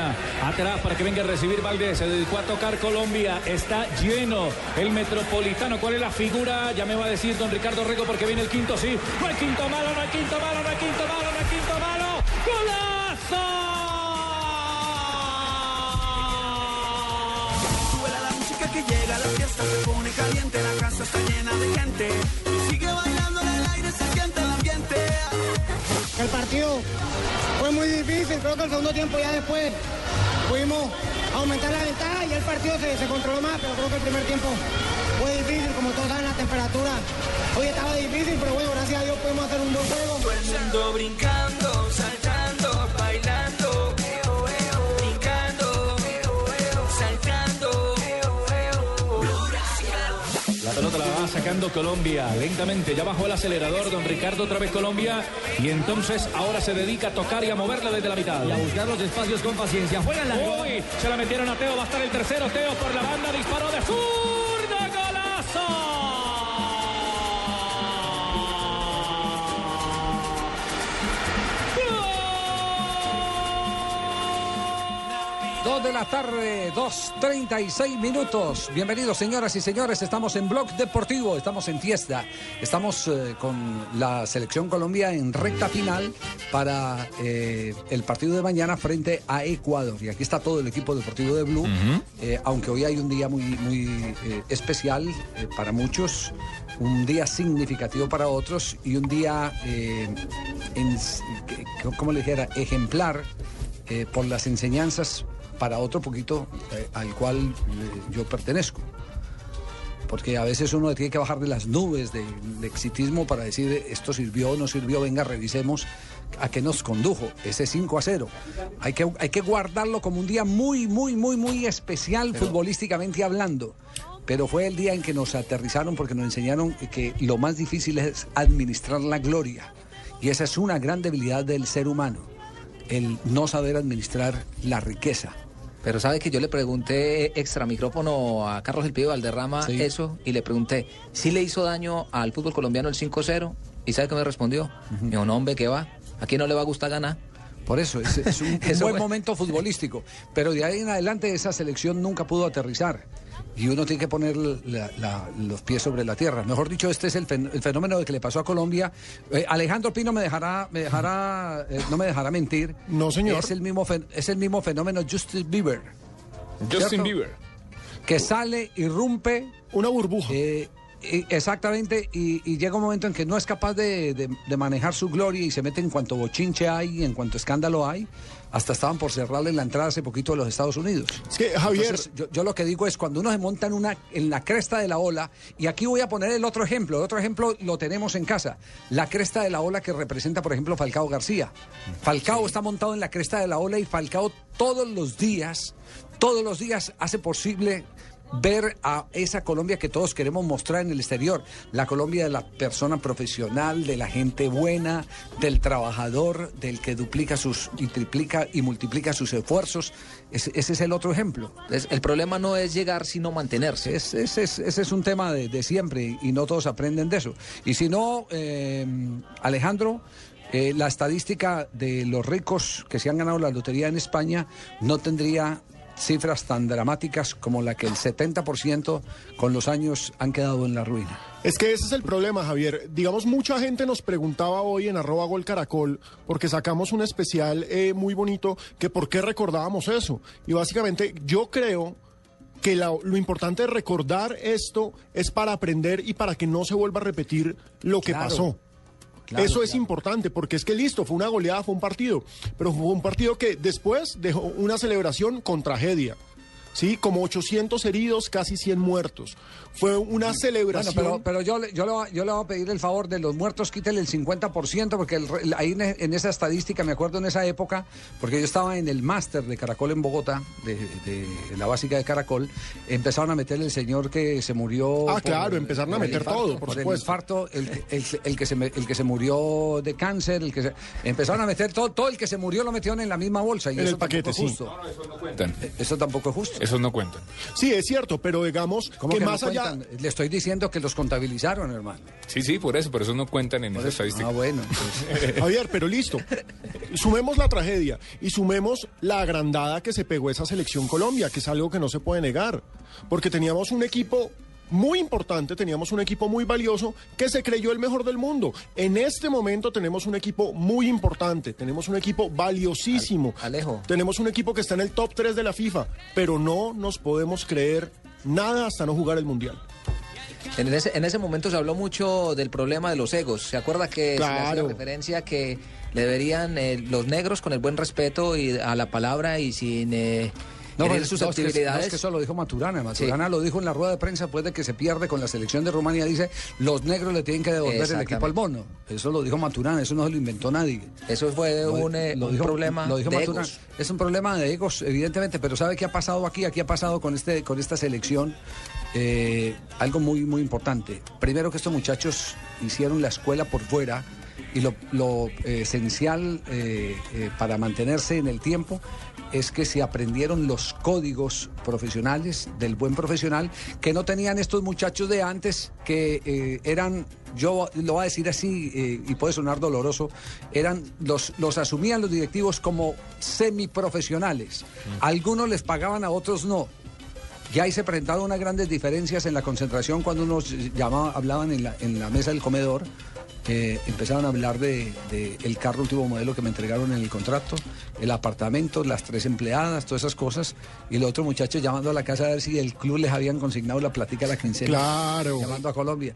Atrás para que venga a recibir Valdés. Se dedicó a tocar Colombia. Está lleno el metropolitano. ¿Cuál es la figura? Ya me va a decir don Ricardo Rego porque viene el quinto, sí. No hay quinto malo, no hay quinto malo, no hay quinto malo, no hay quinto malo. ¡Golazo! La música que llega, la fiesta se pone caliente, la casa está llena de gente. El partido fue muy difícil, creo que el segundo tiempo ya después pudimos aumentar la ventaja y el partido se, controló más, pero creo que el primer tiempo fue difícil, como todos saben la temperatura hoy estaba difícil, pero bueno, gracias a Dios pudimos hacer un buen juego. Pelota la va sacando Colombia lentamente. Ya bajó el acelerador don Ricardo otra vez Colombia. Y entonces ahora se dedica a tocar y a moverla desde la mitad. y a buscar los espacios con paciencia. Juegan la Uy, se la metieron a Teo, va a estar el tercero. Teo por la banda, disparó de zurda, 2 de la tarde, 2.36 minutos. Bienvenidos señoras y señores, estamos en Blog Deportivo, estamos en fiesta, estamos eh, con la selección Colombia en recta final para eh, el partido de mañana frente a Ecuador. Y aquí está todo el equipo deportivo de Blue, eh, aunque hoy hay un día muy, muy especial para muchos, un día significativo para otros y un día, dijera, ejemplar eh, por las enseñanzas para otro poquito eh, al cual eh, yo pertenezco. Porque a veces uno tiene que bajar de las nubes de, de exitismo para decir esto sirvió, no sirvió, venga, revisemos a qué nos condujo ese 5 a 0. Hay que, hay que guardarlo como un día muy, muy, muy, muy especial futbolísticamente hablando. Pero fue el día en que nos aterrizaron porque nos enseñaron que lo más difícil es administrar la gloria. Y esa es una gran debilidad del ser humano, el no saber administrar la riqueza. Pero sabe que yo le pregunté extra micrófono a Carlos El Pío Valderrama Sí. eso y le pregunté si le hizo daño al fútbol colombiano el 5-0 y sabe que me respondió. Dijo, no hombre, ¿qué va? ¿A quién no le va a gustar ganar? Por eso, es, es un, buen fue. momento futbolístico. Pero de ahí en adelante esa selección nunca pudo aterrizar. Y uno tiene que poner la- la- los pies sobre la tierra. Mejor dicho, este es el, fen- el fenómeno de que le pasó a Colombia. Eh, Alejandro Pino me dejará, me dejará, eh, no me dejará mentir. No, señor. Es el mismo, fen- es el mismo fenómeno Justin Bieber, Justin ¿Cierto? Bieber. que sale, irrumpe, Una burbuja. eh, y- exactamente, y, y llega un momento en que no es capaz de, de- de manejar su gloria y se mete en cuanto bochinche hay, en cuanto escándalo hay. Hasta estaban por cerrarle la entrada hace poquito de los Estados Unidos. Es que, Javier, Entonces, yo, yo lo que digo es cuando uno se monta en, una, en la cresta de la ola, y aquí voy a poner el otro ejemplo, el otro ejemplo lo tenemos en casa, la cresta de la ola que representa, por ejemplo, Falcao García. Falcao está montado en la cresta de la ola y Falcao todos los días, todos los días hace posible ver a esa Colombia que todos queremos mostrar en el exterior, la Colombia de la persona profesional, de la gente buena, del trabajador, del que duplica sus y triplica y multiplica sus esfuerzos. Ese, ese es el otro ejemplo. Es- el problema no es llegar, sino mantenerse. Es- ese, es, ese es un tema de, de siempre y no todos aprenden de eso. Y si no, eh, Alejandro, eh, la estadística de los ricos que se han ganado la lotería en España no tendría cifras tan dramáticas como la que el 70% con los años han quedado en la ruina. Es que ese es el problema, Javier. Digamos, mucha gente nos preguntaba hoy en arroba gol caracol, porque sacamos un especial eh, muy bonito, que por qué recordábamos eso. Y básicamente yo creo que la- lo importante de recordar esto es para aprender y para que no se vuelva a repetir lo que Claro. pasó. Claro, Eso es claro. importante porque es que listo, fue una goleada, fue un partido, pero fue un partido que después dejó una celebración con tragedia. Sí, como 800 heridos, casi 100 muertos. Fue una Bueno, celebración. pero, pero yo, le- yo, le, voy- yo le voy a pedir el favor de los muertos, quítele el 50%, porque el ahí en, en esa estadística, me acuerdo en esa época, porque yo estaba en el máster de Caracol en Bogotá, de, de la básica de Caracol, empezaron a meter el señor que se murió. Ah, claro, empezaron a el meter todo, por por el supuesto. infarto, el, el- el que se, el que se murió de cáncer, el que se- empezaron a meter todo, todo el que se murió lo metieron en la misma bolsa. Y En el eso tampoco paquete, es sí. justo. Cuentan. Eso tampoco es justo. Esos no cuentan. Sí, es cierto, pero digamos ¿Cómo que, que no más allá. Le estoy diciendo que los contabilizaron, hermano. Sí, sí, por eso, pero esos no cuentan en esa estadística. Ah, bueno. pues. Javier, pero listo. Sumemos la tragedia y sumemos la agrandada que se pegó esa selección Colombia, que es algo que no se puede negar. Porque teníamos un equipo muy importante, teníamos un equipo muy valioso que se creyó el mejor del mundo. En este momento tenemos un equipo muy importante, tenemos un equipo valiosísimo. Alejo. Tenemos un equipo que está en el top 3 de la FIFA, pero no nos podemos creer nada hasta no jugar el Mundial. En ese, en ese momento se habló mucho del problema de los egos. ¿Se acuerda que se hacía Claro. referencia que le deberían eh, los negros con el buen respeto y a la palabra y sin eh, No, es que- no, es que eso lo dijo Maturana. Maturana lo dijo en la rueda de prensa después de que se pierde con la selección de Rumanía. Dice, los negros le tienen que devolver el equipo al bono. Eso lo dijo Maturana, eso no se lo inventó nadie. Eso fue Lo- un, eh, lo un dijo- problema lo dijo de Maturana. egos. Es un problema de egos, evidentemente, pero ¿sabe qué ha pasado aquí? Aquí ha pasado con, este, con esta selección eh, algo muy, muy importante. Primero que estos muchachos hicieron la escuela por fuera y lo, lo, eh, esencial eh, eh, para mantenerse en el tiempo es que se aprendieron los códigos profesionales del buen profesional que no tenían estos muchachos de antes que eh, eran, yo lo voy a decir así eh, y puede sonar doloroso, eran los, los asumían los directivos como semiprofesionales. Algunos les pagaban, a otros no. Ya ahí se presentaron unas grandes diferencias en la concentración cuando unos llamaba, hablaban en la, en la mesa del comedor. Eh, empezaron a hablar de, de el carro último modelo que me entregaron en el contrato, el apartamento, las tres empleadas, todas esas cosas. Y el otro muchacho llamando a la casa a ver si el club les habían consignado la platica a la quincena. Claro. Llamando a Colombia.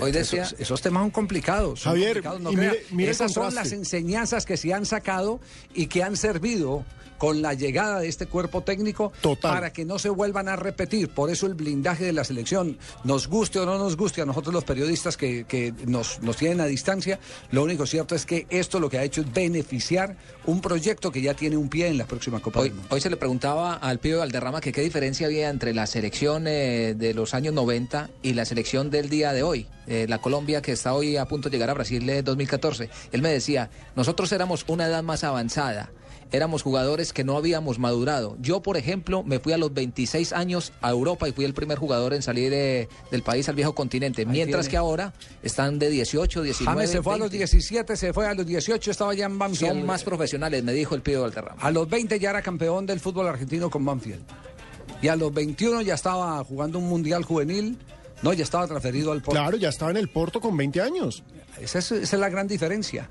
Hoy decía- esos, esos temas son complicados. son Javier, complicados, no mire- Esas son las enseñanzas que se han sacado y que han servido con la llegada de este cuerpo técnico Total. para que no se vuelvan a repetir. Por eso el blindaje de la selección, nos guste o no nos guste a nosotros los periodistas que, que nos, nos tienen a distancia, lo único cierto es que esto lo que ha hecho es beneficiar un proyecto que ya tiene un pie en la próxima Copa Hoy, del Mundo. hoy se le preguntaba al pibe Valderrama que qué diferencia había entre la selección eh, de los años 90 y la selección del día de hoy, eh, la Colombia que está hoy a punto de llegar a Brasil en 2014. Él me decía, nosotros éramos una edad más avanzada. Éramos jugadores que no habíamos madurado. Yo, por ejemplo, me fui a los 26 años a Europa y fui el primer jugador en salir eh, del país al viejo continente. Mientras tiene. que ahora están de 18, 19, James se fue a los 20. 17, se fue a los 18, estaba ya en Banfield. Son más profesionales, me dijo el pibe Valderrama. A los 20 ya era campeón del fútbol argentino con Banfield. Y a los 21 ya estaba jugando un mundial juvenil. No, ya estaba transferido al Porto. Claro, ya estaba en el Porto con 20 años. Esa es, esa es la gran diferencia.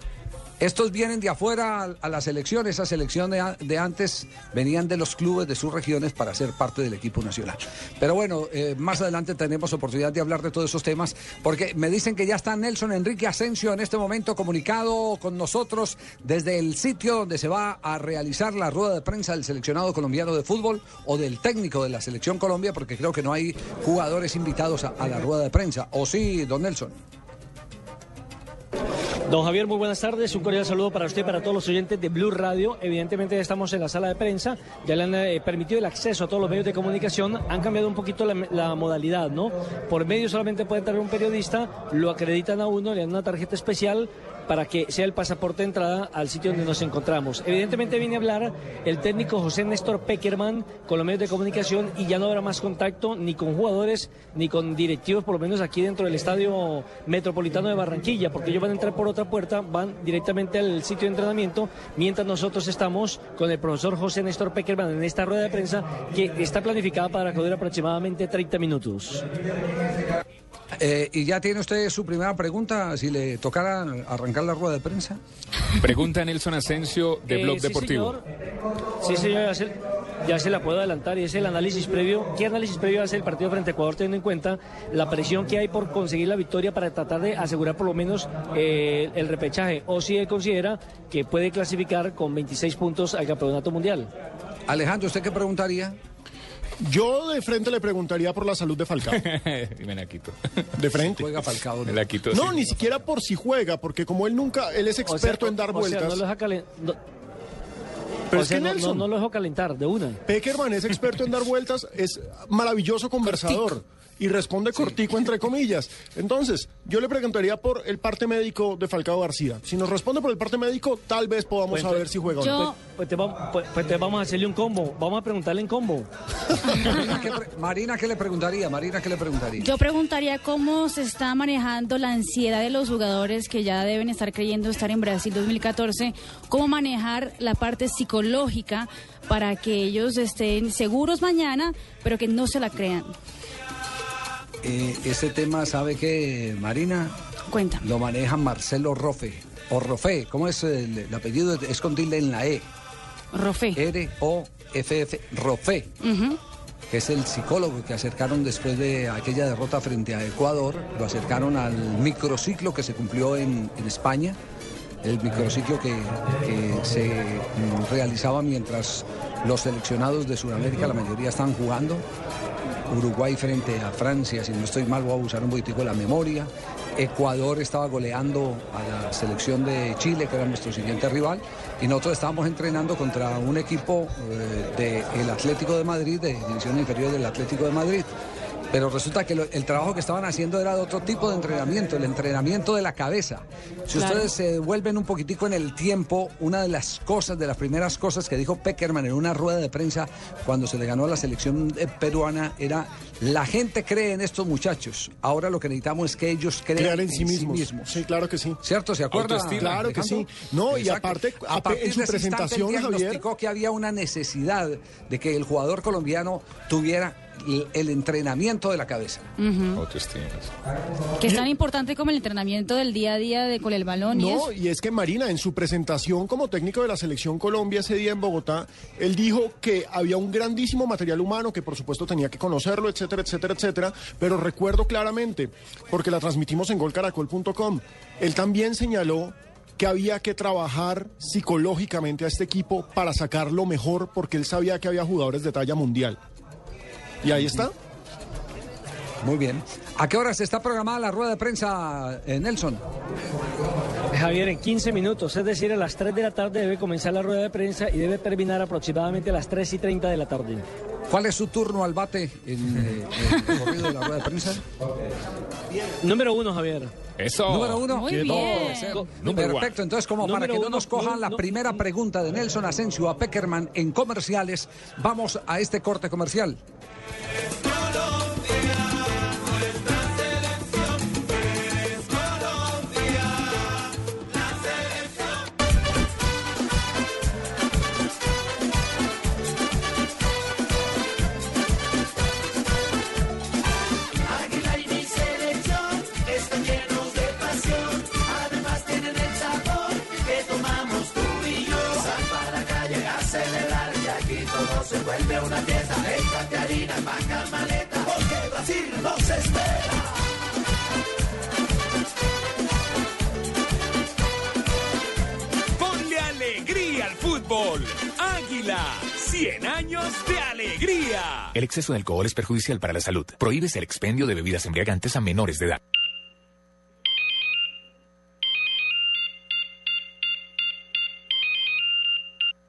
Estos vienen de afuera a, la selección, esa selección de, antes venían de los clubes de sus regiones para ser parte del equipo nacional. Pero bueno, eh, más adelante tenemos oportunidad de hablar de todos esos temas, porque me dicen que ya está Nelson Enrique Asensio en este momento comunicado con nosotros desde el sitio donde se va a realizar la rueda de prensa del seleccionado colombiano de fútbol o del técnico de la selección Colombia, porque creo que no hay jugadores invitados a la rueda de prensa. ¿O sí, don Nelson? Don Javier, muy buenas tardes. Un cordial saludo para usted y para todos los oyentes de Blue Radio. Evidentemente estamos en la sala de prensa, ya le han eh, permitido el acceso a todos los medios de comunicación. Han cambiado un poquito la, la modalidad, ¿no? Por medio solamente puede entrar un periodista, lo acreditan a uno, le dan una tarjeta especial para que sea el pasaporte de entrada al sitio donde nos encontramos. Evidentemente viene a hablar el técnico José Néstor Peckerman con los medios de comunicación y ya no habrá más contacto ni con jugadores ni con directivos, por lo menos aquí dentro del estadio metropolitano de Barranquilla, porque ellos van a entrar por otra puerta, van directamente al sitio de entrenamiento, mientras nosotros estamos con el profesor José Néstor Peckerman en esta rueda de prensa que está planificada para dure aproximadamente 30 minutos. Eh, ¿Y ya tiene usted su primera pregunta? Si le tocara arrancar la rueda de prensa. Pregunta Nelson Asensio de Eh, Blog sí, Deportivo. señor. Sí, señor, ya se, ya se la puedo adelantar y es el análisis previo. ¿Qué análisis previo hace el partido frente a Ecuador teniendo en cuenta la presión que hay por conseguir la victoria para tratar de asegurar por lo menos eh, el repechaje? O si él considera que puede clasificar con 26 puntos al campeonato mundial. Alejandro, ¿usted qué preguntaría? Yo de frente le preguntaría por la salud de Falcao. Y me la quito. De frente. Juega Falcao. Me la quito. No, sí. ni siquiera por si juega, porque como él nunca, él es O sea, experto en dar o sea, vueltas. no lo deja calen- no- Pero o es sea, que no- no, Nelson, no lo dejo calentar de una. Peckerman es experto en dar vueltas, es maravilloso conversador y responde cortico entre comillas. Entonces, yo le preguntaría por el parte médico de Falcao García. Si nos responde por el parte médico, tal vez podamos Pues saber si juega o no. Pues, pues te va- pues- pues te vamos a hacerle un combo. Vamos a preguntarle en combo. Marina, ¿qué, Marina, ¿qué le preguntaría? Marina, ¿qué le preguntaría? Yo preguntaría cómo se está manejando la ansiedad de los jugadores que ya deben estar creyendo estar en Brasil 2014, cómo manejar la parte psicológica para que ellos estén seguros mañana, pero que no se la crean. Eh, ese tema, ¿sabe qué, Marina? Cuenta. Lo maneja Marcelo Rofe. O Rofe, ¿cómo es el, el apellido? Es con tilde en la E. Rofe. R-O-F-F. Rofe. Que es el psicólogo que acercaron después de aquella derrota frente a Ecuador, lo acercaron al microciclo que se cumplió en, en España, el microciclo que, que se mm, realizaba mientras los seleccionados de Sudamérica, la mayoría estaban jugando, Uruguay frente a Francia, si no estoy mal voy a usar un poquitico la memoria, Ecuador estaba goleando a la selección de Chile, que era nuestro siguiente rival, y nosotros estábamos entrenando contra un equipo eh, del Atlético de Madrid, de división inferior del Atlético de Madrid. Pero resulta que lo- el trabajo que estaban haciendo era de otro tipo de entrenamiento, el entrenamiento de la cabeza. Si Claro. ustedes se devuelven un poquitico en el tiempo, una de las cosas, de las primeras cosas que dijo Peckerman en una rueda de prensa cuando se le ganó a la selección eh, peruana era, la gente cree en estos muchachos, ahora lo que necesitamos es que ellos crean Crear en sí mismos. Sí, claro que sí. ¿Cierto? ¿Se acuerda? Autoestima. Claro que sí. No, y aparte, a ape- partir en su de presentación, Javier- diagnosticó que había una necesidad de que el jugador colombiano tuviera el- entrenamiento de la cabeza. Autoestima. Que es tan importante como el entrenamiento del día a día de con el balón y No, eso. y es que Marina, en su presentación como técnico de la selección Colombia ese día en Bogotá, él dijo que había un grandísimo material humano, que por supuesto tenía que conocerlo, etcétera, etcétera, etcétera. Pero recuerdo claramente, porque la transmitimos en golcaracol.com, él también señaló que había que trabajar psicológicamente a este equipo para sacar lo mejor, porque él sabía que había jugadores de talla mundial. Y ahí está. Muy bien. ¿A qué horas está programada la rueda de prensa, eh, Nelson? Javier, en 15 minutos, es decir, a las 3 de la tarde debe comenzar la rueda de prensa y debe terminar aproximadamente a las 3 y 30 de la tarde. ¿Cuál es su turno al bate en eh, el recorrido de la rueda de prensa? Número uno, Javier. Eso. Número uno. Muy No, bien. Número Perfecto, entonces como para que no nos cojan no, la no. primera pregunta de Nelson Asensio a Peckerman en comerciales, vamos a este corte comercial. Se vuelve una fiesta. Paga maleta, porque Brasil nos espera. Ponle alegría al fútbol. Águila, 100 años de alegría. El exceso de alcohol es perjudicial para la salud. Prohíbes el expendio de bebidas embriagantes a menores de edad.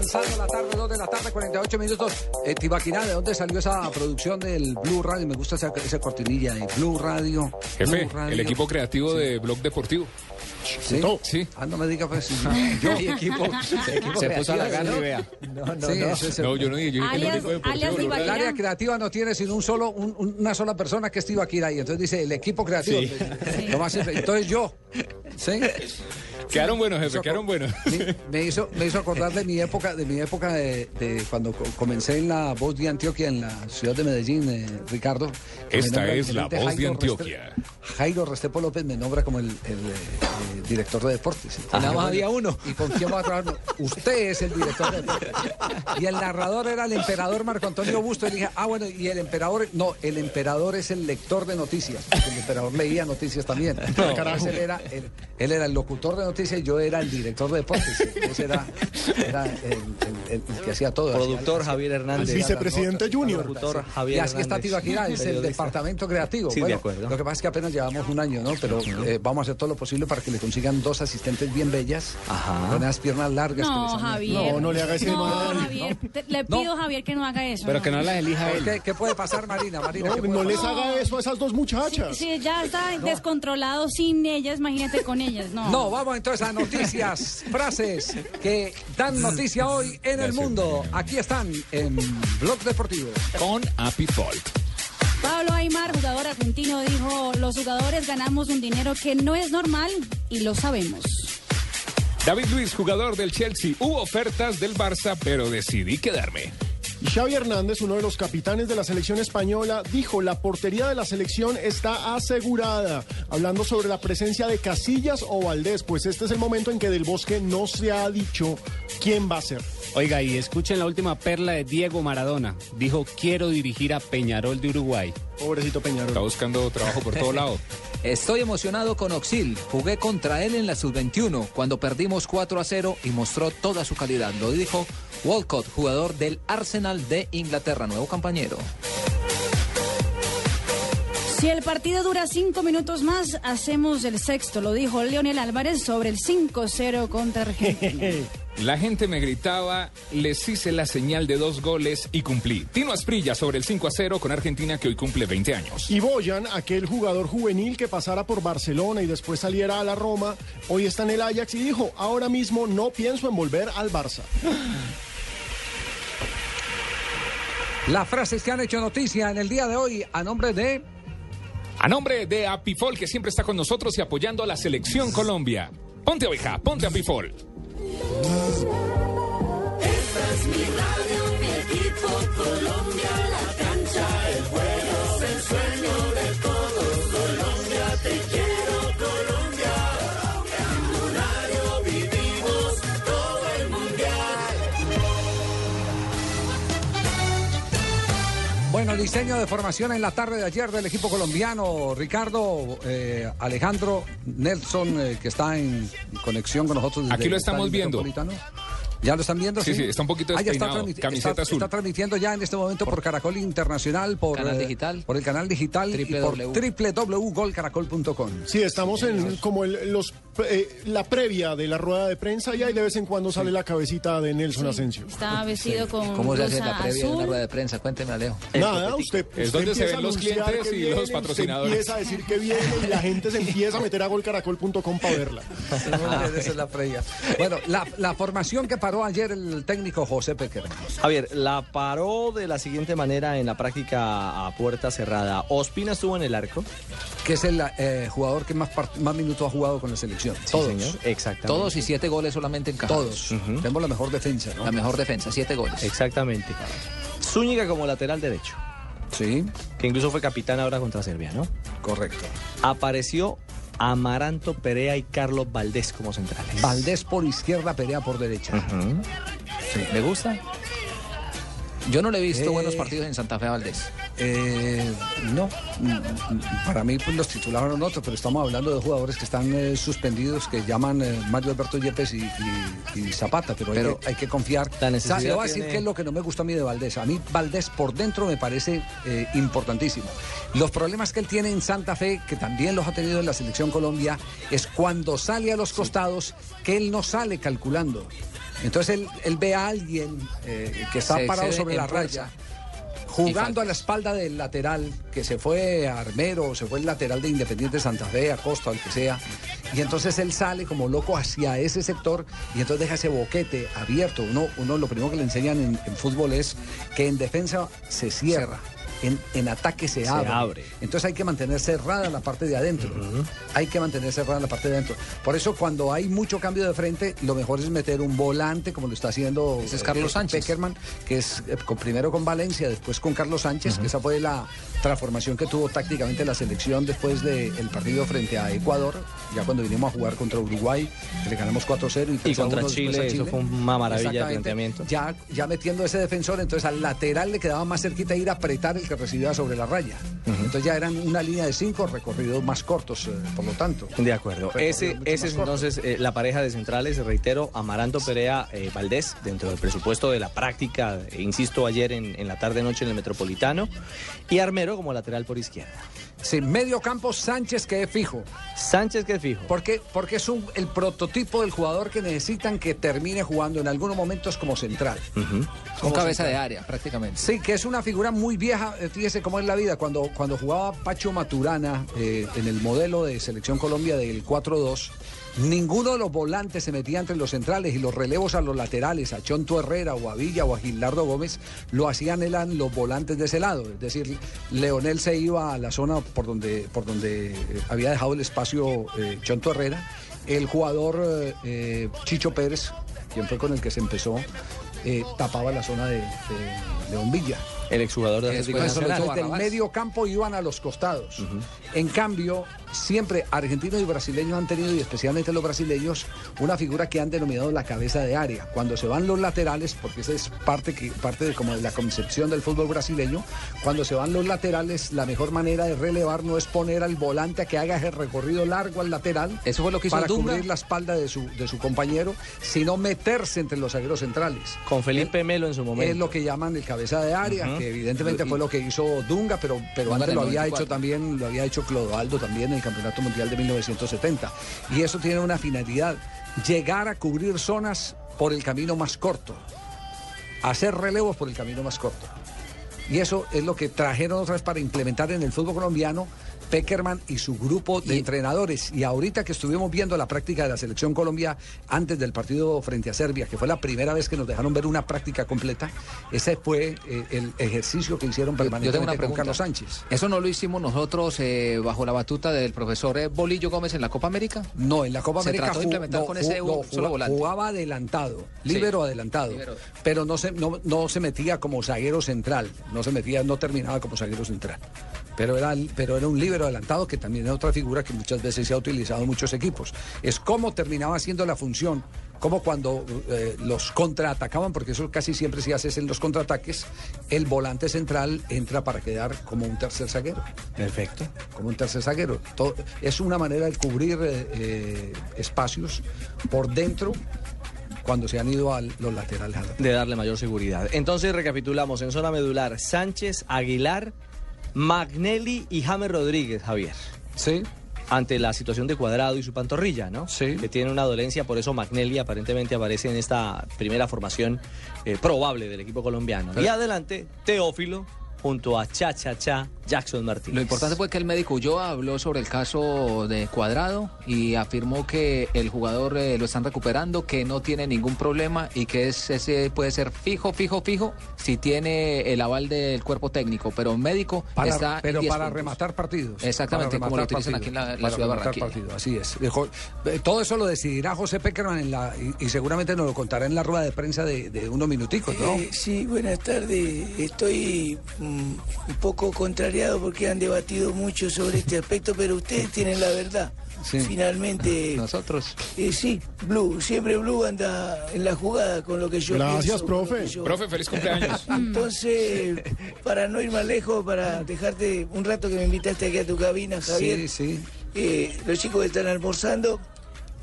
Avanzando la tarde, 2 de la tarde, 48 minutos. Eh, Tibaquirá, ¿de dónde salió esa producción del Blue Radio? Me gusta esa, esa cortinilla de Blue Radio. Jefe, Blue Radio. el equipo creativo de Blog Deportivo. ¿Sí? Sí. Ah, no me diga pues. Yo. Mi equipo- equipo Se puso a la gana ¿no? y vea. No, no, no. ese es el- No, yo no dije, yo el Alias-. El Radio. área creativa no tiene sino un solo, un- un- una sola persona que es Tibaquirá. Y entonces dice el equipo creativo. Entonces yo. ¿Sí? Quedaron buenos, jefe, quedaron buenos. Me, me hizo, me hizo acordar de mi época, de mi época de, de cuando co- comencé en la voz de Antioquia en la ciudad de Medellín, eh, Ricardo. Esta es la voz de Antioquia. Restre- Jairo Restrepo López me nombra como el, el, eh, director de deportes. Entonces, Nada más había uno. ¿Y con quién va a trabajar? Usted es el director de deportes. Y el narrador era el emperador Marco Antonio Busto. Y dije, ah, bueno, y el emperador, no, el emperador es el lector de noticias. El emperador leía noticias también. Entonces, él, era el, él era el locutor de noticias y yo era el director de deportes. Ese era, era el, el- el- el que hacía todo. Productor Hacía- Javier Hernández. Vicepresidente notas, Junior. Locutor Sí. Javier Y así está Hernández, Tibaquirá, es el departamento creativo. Sí, de bueno, acuerdo. Lo que pasa es que apenas llevamos un año, ¿no? Pero eh, vamos a hacer todo lo posible para que le consigan dos asistentes bien bellas, Ajá. con unas piernas largas. que No, les han- Javier. No, no le haga ese No, mal. Javier. te- le pido, Javier, que no haga eso. Pero que no las elija ¿Por él. qué? ¿Qué puede pasar, Marina? Marina No, ¿qué puede no les haga eso a esas dos muchachas. Si ya está descontrolado sin ellas, imagínate con ellas. No. No, vamos entonces a noticias, frases que dan noticia hoy en el mundo. Aquí están en Blog Deportivo. Con Happy Folk. Pablo Aymar, jugador argentino, dijo, los jugadores ganamos un dinero que no es normal y lo sabemos. David Luis, jugador del Chelsea. Hubo ofertas del Barça, pero decidí quedarme. Y Xavi Hernández, uno de los capitanes de la selección española, dijo, la portería de la selección está asegurada. Hablando sobre la presencia de Casillas o Valdés, pues este es el momento en que del Bosque no se ha dicho quién va a ser. Oiga, y escuchen la última perla de Diego Maradona. Dijo, quiero dirigir a Peñarol de Uruguay. Pobrecito Peñarol. Está buscando trabajo por todo lado. Estoy emocionado con Oxil. Jugué contra él en la sub-21 cuando perdimos 4 a 0 y mostró toda su calidad. Lo dijo Walcott, jugador del Arsenal de Inglaterra, nuevo compañero. Si el partido dura cinco minutos más, hacemos el sexto, lo dijo Leonel Álvarez sobre el 5-0 contra Argentina. La gente me gritaba, les hice la señal de dos goles y cumplí. Tino Asprilla sobre el 5 a 0 con Argentina que hoy cumple 20 años. Y Boyan, aquel jugador juvenil que pasara por Barcelona y después saliera a la Roma, hoy está en el Ajax y dijo, ahora mismo no pienso en volver al Barça. Las frases que han hecho noticia en el día de hoy a nombre de... A nombre de Apifol, que siempre está con nosotros y apoyando a la selección Colombia. Ponte oveja, ponte Apifol. Esta es mi radio, mi equipo Colombia, la cancha, el juego, el Bueno, diseño de formación en la tarde de ayer del equipo colombiano. Ricardo, eh, Alejandro, Nelson, eh, que está en conexión con nosotros. desde Aquí lo estamos viendo. ¿Ya lo están viendo? Sí, sí, está un poquito Ah, ya está, despeinado, camiseta está- azul. está transmitiendo ya en este momento por, Caracol Internacional, por, Canal eh, digital. por el canal digital y por www.golcaracol.com. Sí, estamos en como el- los eh, la previa de la rueda de prensa y ahí de vez en cuando sale la cabecita de Nelson Asensio. Está vestido con ¿Cómo se hace la previa de una rueda de prensa? Cuénteme, Alejo. Nada, usted, Es donde se ven los clientes y los usted patrocinadores. empieza a decir que viene y la gente se empieza a meter a golcaracol.com para verla. Esa es la previa. Bueno, la, la formación que, para paró ayer el técnico José Peckerman? Javier, la paró de la siguiente manera en la práctica a puerta cerrada. Ospina estuvo en el arco. Que es el eh, jugador que más, más minutos ha jugado con la selección. Sí, Todos. señor, exactamente. Todos y siete goles solamente encajados. Todos. Tenemos la mejor defensa, ¿no? La mejor defensa, siete goles. Exactamente. Zúñiga como lateral derecho. Sí. Que incluso fue capitán ahora contra Serbia, ¿no? Correcto. Apareció Amaranto Perea y Carlos Valdés como centrales. Valdés por izquierda, Perea por derecha. Sí. ¿Le gusta? Yo no le he visto Eh, buenos partidos en Santa Fe a Valdés. Eh, no, Mm, para mí pues, los titularon otros, pero estamos hablando de jugadores que están eh, suspendidos, que llaman eh, Mario Alberto Yepes y, y- y Zapata, pero, Pero hay, que, hay que confiar. O sea, le voy a decir tiene- qué es lo que no me gusta a mí de Valdés. A mí Valdés por dentro me parece eh, importantísimo. Los problemas que él tiene en Santa Fe, que también los ha tenido en la selección Colombia, es cuando sale a los costados, que él no sale calculando. Entonces él, él ve a alguien que está Se parado sobre la fuerza. raya jugando a la espalda del lateral que se fue a Armero, se fue el lateral de Independiente Santa Fe, a Costa, al que sea, y entonces él sale como loco hacia ese sector y entonces deja ese boquete abierto. Uno, uno lo primero que le enseñan en, en fútbol es que en defensa se cierra. En, en ataque se, Se abre. abre. Entonces hay que mantener cerrada la parte de adentro. Hay que mantener cerrada la parte de adentro. Por eso cuando hay mucho cambio de frente, lo mejor es meter un volante, como lo está haciendo Ese es Carlos eh, Sánchez. Peckerman, que es eh, con- primero con Valencia, después con Carlos Sánchez, que esa fue la transformación que tuvo tácticamente la selección después del partido frente a Ecuador, ya cuando vinimos a jugar contra Uruguay, que le ganamos 4-0 y, Y 3-1 contra Chile, a eso fue una maravilla de planteamiento. Ya, ya metiendo ese defensor, entonces al lateral le quedaba más cerquita ir a apretar el que recibía sobre la raya. Entonces ya eran una línea de cinco recorridos más cortos, eh, por lo tanto. De acuerdo. Ese, ese es entonces eh, la pareja de centrales, reitero, Amaranto Perea eh, Valdés, dentro del presupuesto de la práctica, insisto, ayer en, en la tarde-noche en el Metropolitano, y Armero como lateral por izquierda. Sí, medio campo Sánchez que es fijo. Sánchez que es fijo. Porque, porque es un- el prototipo del jugador que necesitan que termine jugando en algunos momentos como central. Con Como cabeza central. de área, prácticamente. Sí, que es una figura muy vieja, eh, fíjese cómo es la vida. Cuando, cuando jugaba Pacho Maturana eh, en el modelo de Selección Colombia del 4-2, ninguno de los volantes se metía entre los centrales y los relevos a los laterales, a Chonto Herrera o a Villa o a Gilardo Gómez, lo hacían eran los volantes de ese lado. Es decir, Leonel se iba a la zona por donde, por donde eh, había dejado el espacio eh, Chonto Herrera. El jugador eh, eh, Chicho Pérez, quien fue con el que se empezó, tapaba la zona de, de Villa. El exjugador de Atlético Nacional. entonces, del medio campo iban a los costados. En cambio, siempre argentinos y brasileños han tenido, y especialmente los brasileños, una figura que han denominado la cabeza de área. Cuando se van los laterales, porque esa es parte, que, parte de, como de la concepción del fútbol brasileño, cuando se van los laterales, la mejor manera de relevar no es poner al volante a que haga ese recorrido largo al lateral. Eso fue lo que hizo Para Dunga. cubrir la espalda de su, de su compañero, sino meterse entre los zagueros centrales. Con Felipe Melo en su momento. Es lo que llaman el cabeza de área. Que evidentemente fue lo que hizo Dunga, pero, pero Dunga antes lo había 94. hecho también, lo había hecho Clodoaldo también en el Campeonato Mundial de 1970. Y eso tiene una finalidad, llegar a cubrir zonas por el camino más corto, hacer relevos por el camino más corto. Y eso es lo que trajeron otra vez para implementar en el fútbol colombiano Peckerman y su grupo de entrenadores. Y ahorita que estuvimos viendo la práctica de la selección Colombia antes del partido frente a Serbia, que fue la primera vez que nos dejaron ver una práctica completa, ese fue eh, el ejercicio que hicieron Yo tengo permanentemente una con pregunta. Carlos Sánchez. ¿Eso no lo hicimos nosotros eh, bajo la batuta del profesor eh, Bolillo Gómez en la Copa América? No, en la Copa Se América trató de ju- implementar no, con ese no, un solo jugaba- volante. jugaba adelantado, Sí. líbero adelantado, pero no se, no, no se metía como zaguero central, no se metía, no terminaba como zaguero central. Pero era, pero era un líbero adelantado que también es otra figura que muchas veces se ha utilizado en muchos equipos. Es cómo terminaba haciendo la función, como cuando eh, los contraatacaban, porque eso casi siempre se hace en los contraataques, el volante central entra para quedar como un tercer zaguero. Perfecto. Como un tercer zaguero. Todo- es una manera de cubrir eh, eh, espacios por dentro cuando se han ido a los laterales. de darle mayor seguridad. Entonces recapitulamos en zona medular Sánchez, Aguilar, Magnelli y James Rodríguez, Javier. Sí. Ante la situación de Cuadrado y su pantorrilla, ¿no? Sí. Que tiene una dolencia, por eso Magnelli aparentemente aparece en esta primera formación eh, probable del equipo colombiano. Y adelante, Teófilo junto a Cha Cha Cha Jackson Martínez. Lo importante fue que el médico Ulloa habló sobre el caso de Cuadrado y afirmó que el jugador eh, lo están recuperando, que no tiene ningún problema y que es, ese puede ser fijo, fijo, fijo si tiene el aval del cuerpo técnico, pero médico Para- está en pero 10 para puntos. rematar partidos. Exactamente, como lo utilizan aquí en la, la para ciudad de Barranquilla. partidos, así es. Eh, todo eso lo decidirá José Peckerman en la, y, y seguramente nos lo contará en la rueda de prensa de, de unos minuticos, ¿no? Eh, sí, buenas tardes. Estoy un poco contrariado porque han debatido mucho sobre este aspecto, pero ustedes tienen la verdad. Finalmente. Nosotros. Eh, sí, Blue. Siempre Blue anda en la jugada con lo que yo Gracias, pienso, profe. que yo- Profe, feliz cumpleaños. Entonces, para no ir más lejos, para dejarte un rato que me invitaste aquí a tu cabina, Javier. Sí, sí. Eh, los chicos están almorzando.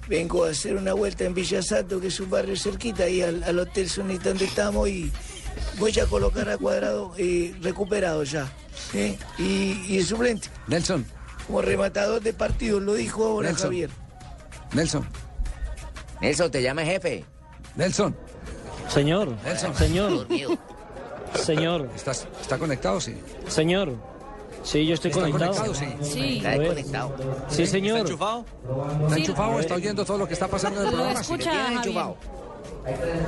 Vengo a hacer una vuelta en Villa Santo, que es un barrio cerquita, ahí al, al Hotel Sonita donde estamos, y voy a colocar a cuadrado eh, recuperado ya. ¿eh? Y, y el suplente. Nelson. Como rematador de partidos, lo dijo ahora Nelson. Javier. Nelson. Nelson, te llama jefe. Nelson. Señor, Nelson. señor, señor. ¿Estás, ¿Está conectado? Sí. Señor. Sí, yo estoy ¿Está conectado. conectado? Sí. Sí. Está A ver. desconectado. Sí, señor. ¿Está Sí. enchufado? ¿Está oyendo todo lo que está pasando en el programa? escucha, enchufado.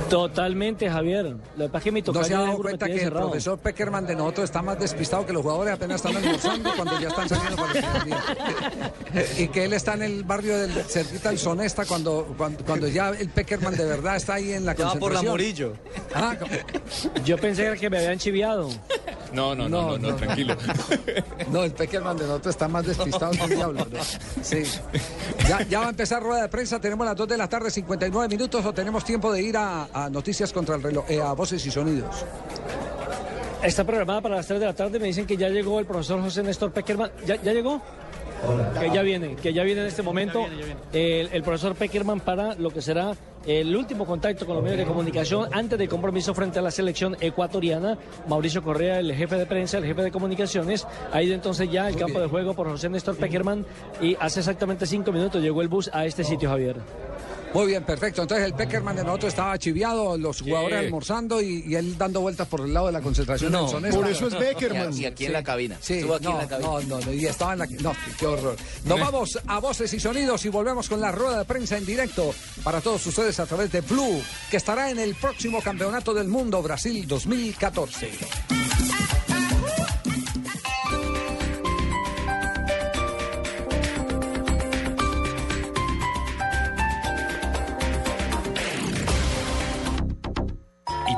Totalmente, Javier. Lo que pasa es que mi ¿No se ha dado cuenta que el profesor Peckerman de nosotros está más despistado que los jugadores apenas están almorzando cuando ya están saliendo para el? Y que él está en el barrio del cerquita del Sonesta cuando, cuando, cuando ya el Peckerman de verdad está ahí en la Ya va por la concentración. Morillo. Ah, Yo pensé que me habían chiviado. No, no, no, no, no, tranquilo. No, el Peckerman de nosotros está más despistado que el diablo. ¿no? Sí. Ya, ya va a empezar rueda de prensa. Tenemos las 2 de la tarde, 59 minutos, o tenemos tiempo de ir a, a noticias contra el reloj, eh, a voces y sonidos. Está programada para las 3 de la tarde. Me dicen que ya llegó el profesor José Néstor Peckerman. ¿Ya, ya llegó? Que ya viene, que ya viene en este momento El, el profesor Peckerman para lo que será el último contacto con los medios de comunicación antes del compromiso frente a la selección ecuatoriana. Mauricio Correa, el jefe de prensa, el jefe de comunicaciones, ha ido entonces ya al campo de juego por José Néstor Peckerman y hace exactamente cinco minutos llegó el bus a este sitio, Javier. Muy bien, perfecto. Entonces el Peckerman de nosotros estaba chiviado, los jugadores almorzando y, y él dando vueltas por el lado de la concentración No, del por eso es Beckerman. Y aquí en la cabina. Sí, Estuvo aquí no, en la cabina. no, no, no, y estaba en la... No, qué horror. Nos vamos a Voces y Sonidos y volvemos con la rueda de prensa en directo para todos ustedes a través de Blue, que estará en el próximo Campeonato del Mundo Brasil 2014.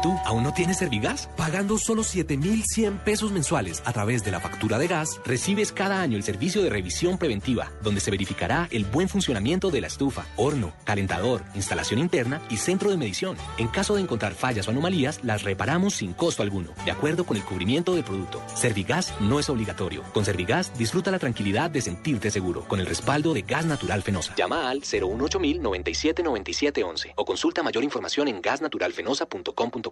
Tú aún no tienes Servigas? Pagando solo 7,100 pesos mensuales a través de la factura de gas, recibes cada año el servicio de revisión preventiva, donde se verificará el buen funcionamiento de la estufa, horno, calentador, instalación interna y centro de medición. En caso de encontrar fallas o anomalías, las reparamos sin costo alguno, de acuerdo con el cubrimiento del producto. Servigas no es obligatorio. Con Servigas disfruta la tranquilidad de sentirte seguro, con el respaldo de Gas Natural Fenosa. Llama al 018 97 97 11 o consulta mayor información en gasnaturalfenosa.com.co.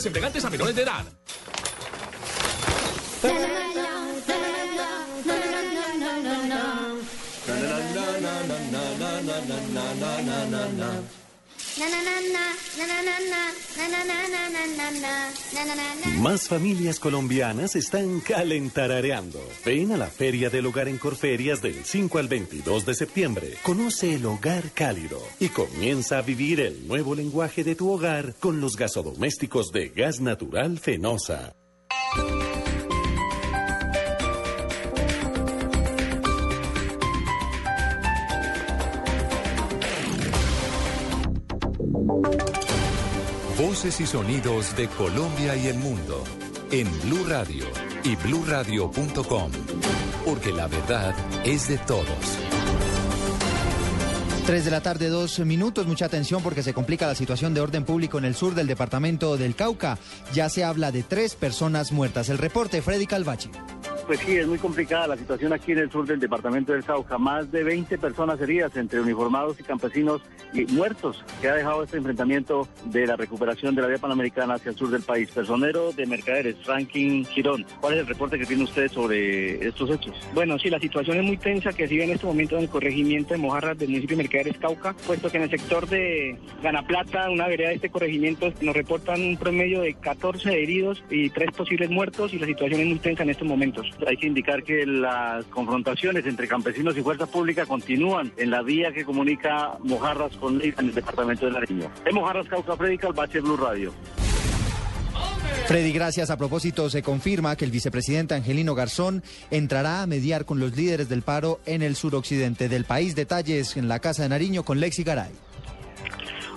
embriagantes a menores de edad. Más familias colombianas están calentarareando. Ven a la Feria del Hogar en Corferias del 5 al 22 de septiembre. Conoce el hogar cálido y comienza a vivir el nuevo lenguaje de tu hogar con los gasodomésticos de gas natural Fenosa. Y sonidos de Colombia y el mundo en Blue Radio y bluradio.com, porque la verdad es de todos. Tres de la tarde, dos minutos. Mucha atención porque se complica la situación de orden público en el sur del departamento del Cauca. Ya se habla de tres personas muertas. El reporte, Freddy Calvachi. Pues sí, es muy complicada la situación aquí en el sur del departamento del Cauca. Más de 20 personas heridas entre uniformados y campesinos y muertos que ha dejado este enfrentamiento de la recuperación de la vía panamericana hacia el sur del país. Personero de Mercaderes, Ranking Girón. ¿Cuál es el reporte que tiene usted sobre estos hechos? Bueno, sí, la situación es muy tensa que sigue en este momento en el corregimiento de Mojarras del municipio de Mercaderes Cauca, puesto que en el sector de Ganaplata, una vereda de este corregimiento, nos reportan un promedio de 14 heridos y tres posibles muertos y la situación es muy tensa en estos momentos. Hay que indicar que las confrontaciones entre campesinos y fuerza pública continúan en la vía que comunica Mojarras con el departamento de Nariño. En Mojarras, Cauca, Freddy Calvache, Blue Radio. Freddy, gracias. A propósito, se confirma que el vicepresidente Angelino Garzón entrará a mediar con los líderes del paro en el suroccidente del país. Detalles en la Casa de Nariño con Lexi Garay.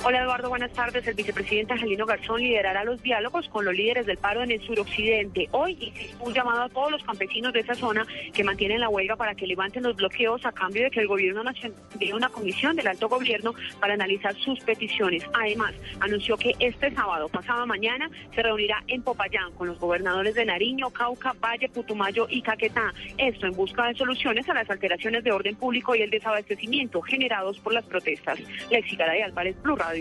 Hola Eduardo, buenas tardes. El vicepresidente Angelino Garzón liderará los diálogos con los líderes del paro en el suroccidente. Hoy un llamado a todos los campesinos de esa zona que mantienen la huelga para que levanten los bloqueos a cambio de que el gobierno nacional dé una comisión del alto gobierno para analizar sus peticiones. Además, anunció que este sábado, pasado mañana, se reunirá en Popayán con los gobernadores de Nariño, Cauca, Valle, Putumayo y Caquetá. Esto en busca de soluciones a las alteraciones de orden público y el desabastecimiento generados por las protestas. Lexi Garay Álvarez, Blue Radio.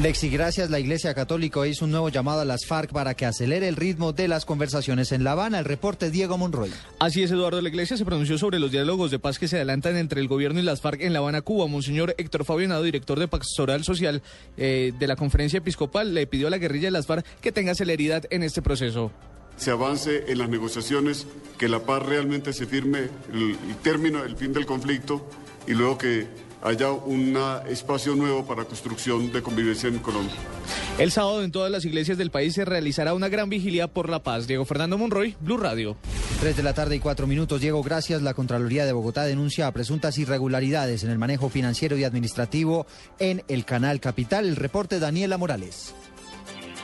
Lexi, gracias. La Iglesia Católica hizo un nuevo llamado a las FARC para que acelere el ritmo de las conversaciones en La Habana. El reporte Diego Monroy. Así es, Eduardo. La Iglesia se pronunció sobre los diálogos de paz que se adelantan entre el gobierno y las FARC en La Habana, Cuba. Monseñor Héctor Fabionado, director de Pastoral Social eh, de la Conferencia Episcopal, le pidió a la guerrilla de las FARC que tenga celeridad en este proceso. Se avance en las negociaciones, que la paz realmente se firme el, el término, el fin del conflicto y luego que haya un espacio nuevo para construcción de convivencia en Colombia. El sábado en todas las iglesias del país se realizará una gran vigilia por la paz. Diego Fernando Monroy, Blue Radio. Tres de la tarde y cuatro minutos. Diego, gracias. La Contraloría de Bogotá denuncia presuntas irregularidades en el manejo financiero y administrativo en el Canal Capital. El reporte Daniela Morales.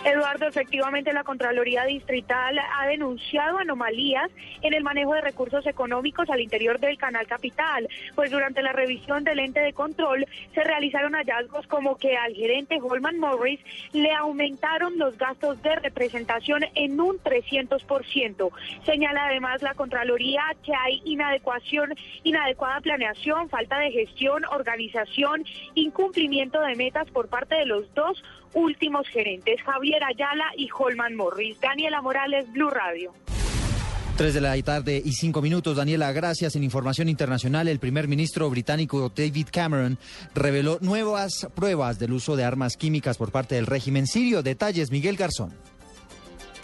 Eduardo, efectivamente la Contraloría Distrital ha denunciado anomalías en el manejo de recursos económicos al interior del Canal Capital, pues durante la revisión del ente de control se realizaron hallazgos como que al gerente Goldman Morris le aumentaron los gastos de representación en un 300%. Señala además la Contraloría que hay inadecuación, inadecuada planeación, falta de gestión, organización, incumplimiento de metas por parte de los dos últimos gerentes, Javier Ayala y Holman Morris. Daniela Morales, Blue Radio. Tres de la tarde y cinco minutos. Daniela, gracias. En información internacional, el primer ministro británico David Cameron reveló nuevas pruebas del uso de armas químicas por parte del régimen sirio. Detalles, Miguel Garzón.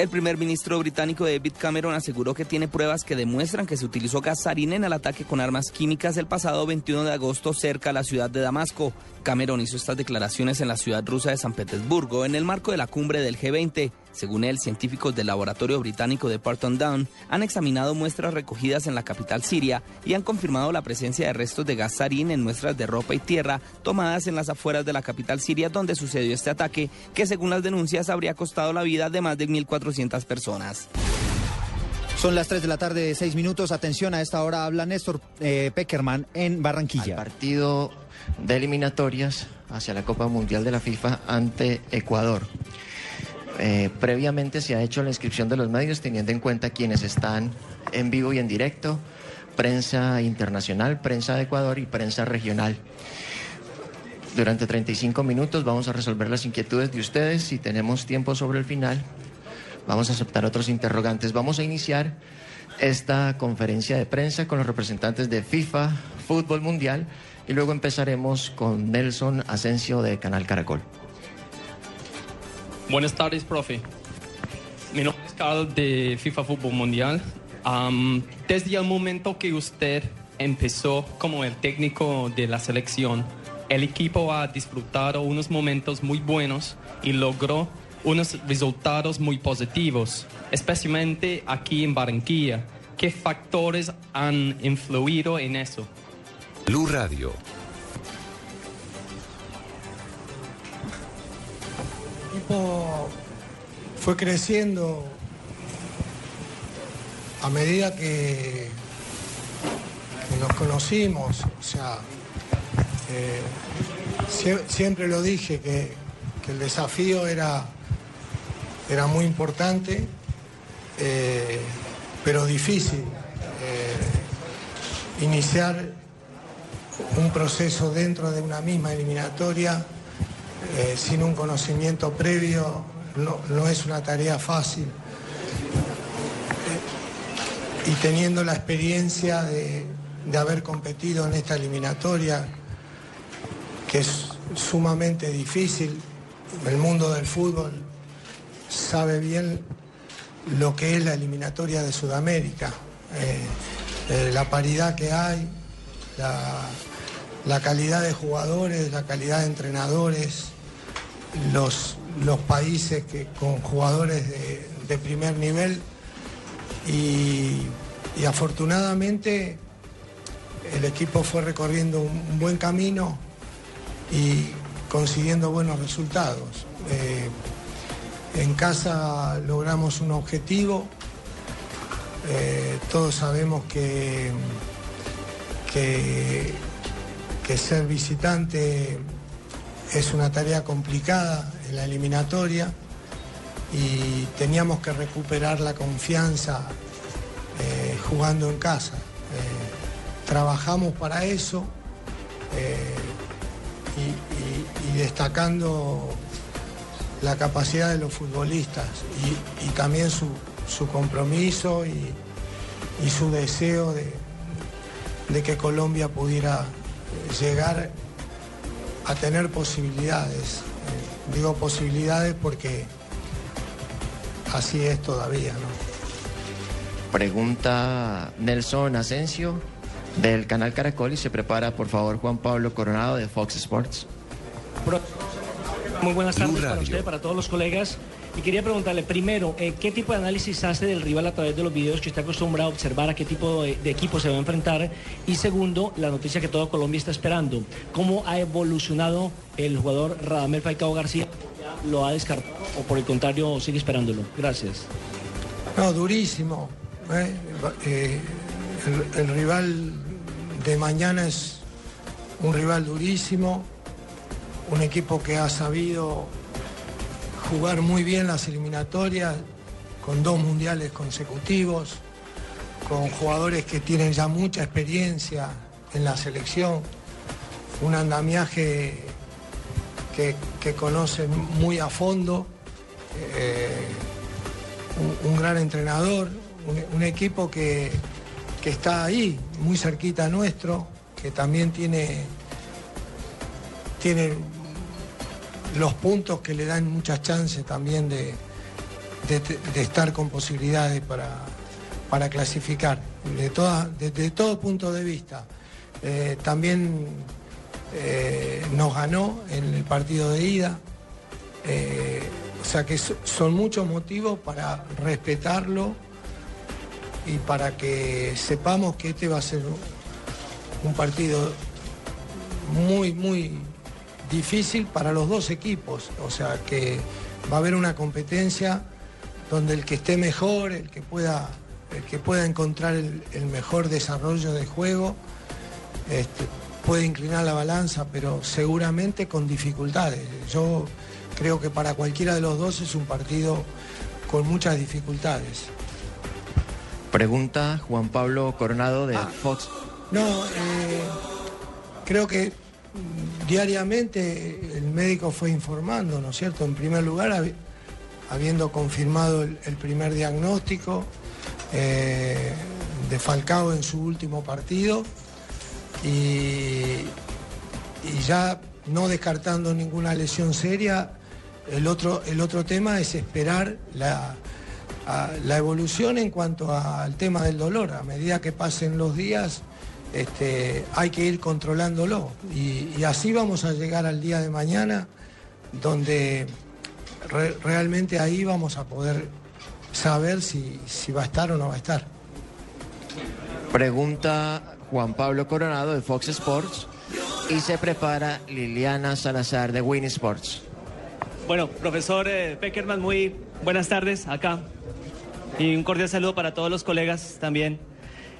El primer ministro británico David Cameron aseguró que tiene pruebas que demuestran que se utilizó gas sarín en el ataque con armas químicas el pasado 21 de agosto cerca a la ciudad de Damasco. Cameron hizo estas declaraciones en la ciudad rusa de San Petersburgo en el marco de la cumbre del G20. Según él, científicos del laboratorio británico de Parton Down han examinado muestras recogidas en la capital siria y han confirmado la presencia de restos de gas sarín en muestras de ropa y tierra tomadas en las afueras de la capital siria donde sucedió este ataque, que según las denuncias habría costado la vida de más de 1.400 personas. Son las 3 de la tarde, 6 minutos. Atención, a esta hora habla Néstor eh, Peckerman en Barranquilla. partido de eliminatorias hacia la Copa Mundial de la FIFA ante Ecuador. Eh, previamente se ha hecho la inscripción de los medios teniendo en cuenta quienes están en vivo y en directo, prensa internacional, prensa de Ecuador y prensa regional. Durante 35 minutos vamos a resolver las inquietudes de ustedes. Si tenemos tiempo sobre el final, vamos a aceptar otros interrogantes. Vamos a iniciar esta conferencia de prensa con los representantes de FIFA, Fútbol Mundial, y luego empezaremos con Nelson Asensio de Canal Caracol. Buenas tardes, profe. Mi nombre es Carl de FIFA Fútbol Mundial. Desde el momento que usted empezó como el técnico de la selección, el equipo ha disfrutado unos momentos muy buenos y logró unos resultados muy positivos, especialmente aquí en Barranquilla. ¿Qué factores han influido en eso? Blue Radio. Fue creciendo a medida que, nos conocimos. O sea, Eh, sie- siempre lo dije que, que el desafío era, era muy importante, eh, pero difícil. Eh, iniciar un proceso dentro de una misma eliminatoria eh, sin un conocimiento previo no, no es una tarea fácil. Eh, y teniendo la experiencia de, de haber competido en esta eliminatoria, que es sumamente difícil, el mundo del fútbol sabe bien lo que es la eliminatoria de Sudamérica, eh, la paridad que hay, la calidad de jugadores, la calidad de entrenadores, los, los países que, con jugadores de, primer nivel y, afortunadamente el equipo fue recorriendo un, buen camino y consiguiendo buenos resultados. Eh, en casa logramos un objetivo, eh, todos sabemos que, que ser visitante es una tarea complicada en la eliminatoria y teníamos que recuperar la confianza eh, jugando en casa. Eh, trabajamos para eso eh, y, destacando la capacidad de los futbolistas y, también su, compromiso y, y su deseo de, de que Colombia pudiera llegar a tener posibilidades. Eh, digo posibilidades porque así es todavía, ¿no? Pregunta Nelson Asensio del canal Caracol y se prepara por favor Juan Pablo Coronado de Fox Sports. Muy buenas Blue tardes para Radio. usted, para todos los colegas. Y quería preguntarle, primero, eh, ¿qué tipo de análisis hace del rival a través de los videos que usted acostumbrado a observar a qué tipo de, de equipo se va a enfrentar? Y segundo, la noticia que todo Colombia está esperando. ¿Cómo ha evolucionado el jugador Radamel Falcao García? ¿Lo ha descartado o por el contrario sigue esperándolo? Gracias. No, durísimo. ¿eh? Eh, el, el rival de mañana es un rival durísimo, un equipo que ha sabido jugar muy bien las eliminatorias, con dos mundiales consecutivos, con jugadores que tienen ya mucha experiencia en la selección, un andamiaje que, que muy a fondo. eh, un, un gran entrenador, un, un equipo que, que está ahí, muy cerquita nuestro, que también tiene, tiene los puntos que le dan muchas chances también de, de- estar con posibilidades para, para clasificar, de toda- desde todo punto de vista. Eh, también eh, nos ganó en el partido de ida. Eh, o sea que so- son muchos motivos para respetarlo y para que sepamos que este va a ser un partido muy, muy difícil para los dos equipos. O sea que va a haber una competencia donde el que esté mejor, el que pueda, el que pueda encontrar el, el mejor desarrollo de juego, este, puede inclinar la balanza, pero seguramente con dificultades. Yo creo que para cualquiera de los dos es un partido con muchas dificultades. Pregunta Juan Pablo Coronado de Fox. No, eh, creo que diariamente el médico fue informando, ¿no es cierto? En primer lugar, habi- habiendo confirmado el, primer diagnóstico eh, de Falcao en su último partido y, ya no descartando ninguna lesión seria, el otro, el otro tema es esperar la, la evolución en cuanto al tema del dolor. A medida que pasen los días, este, hay que ir controlándolo. Y, y así vamos a llegar al día de mañana, donde re- realmente ahí vamos a poder saber si, si va a estar o no va a estar. Pregunta Juan Pablo Coronado de Fox Sports y se prepara Liliana Salazar de Win Sports. Bueno, profesor eh, Peckerman, muy buenas tardes acá. Y un cordial saludo para todos los colegas también.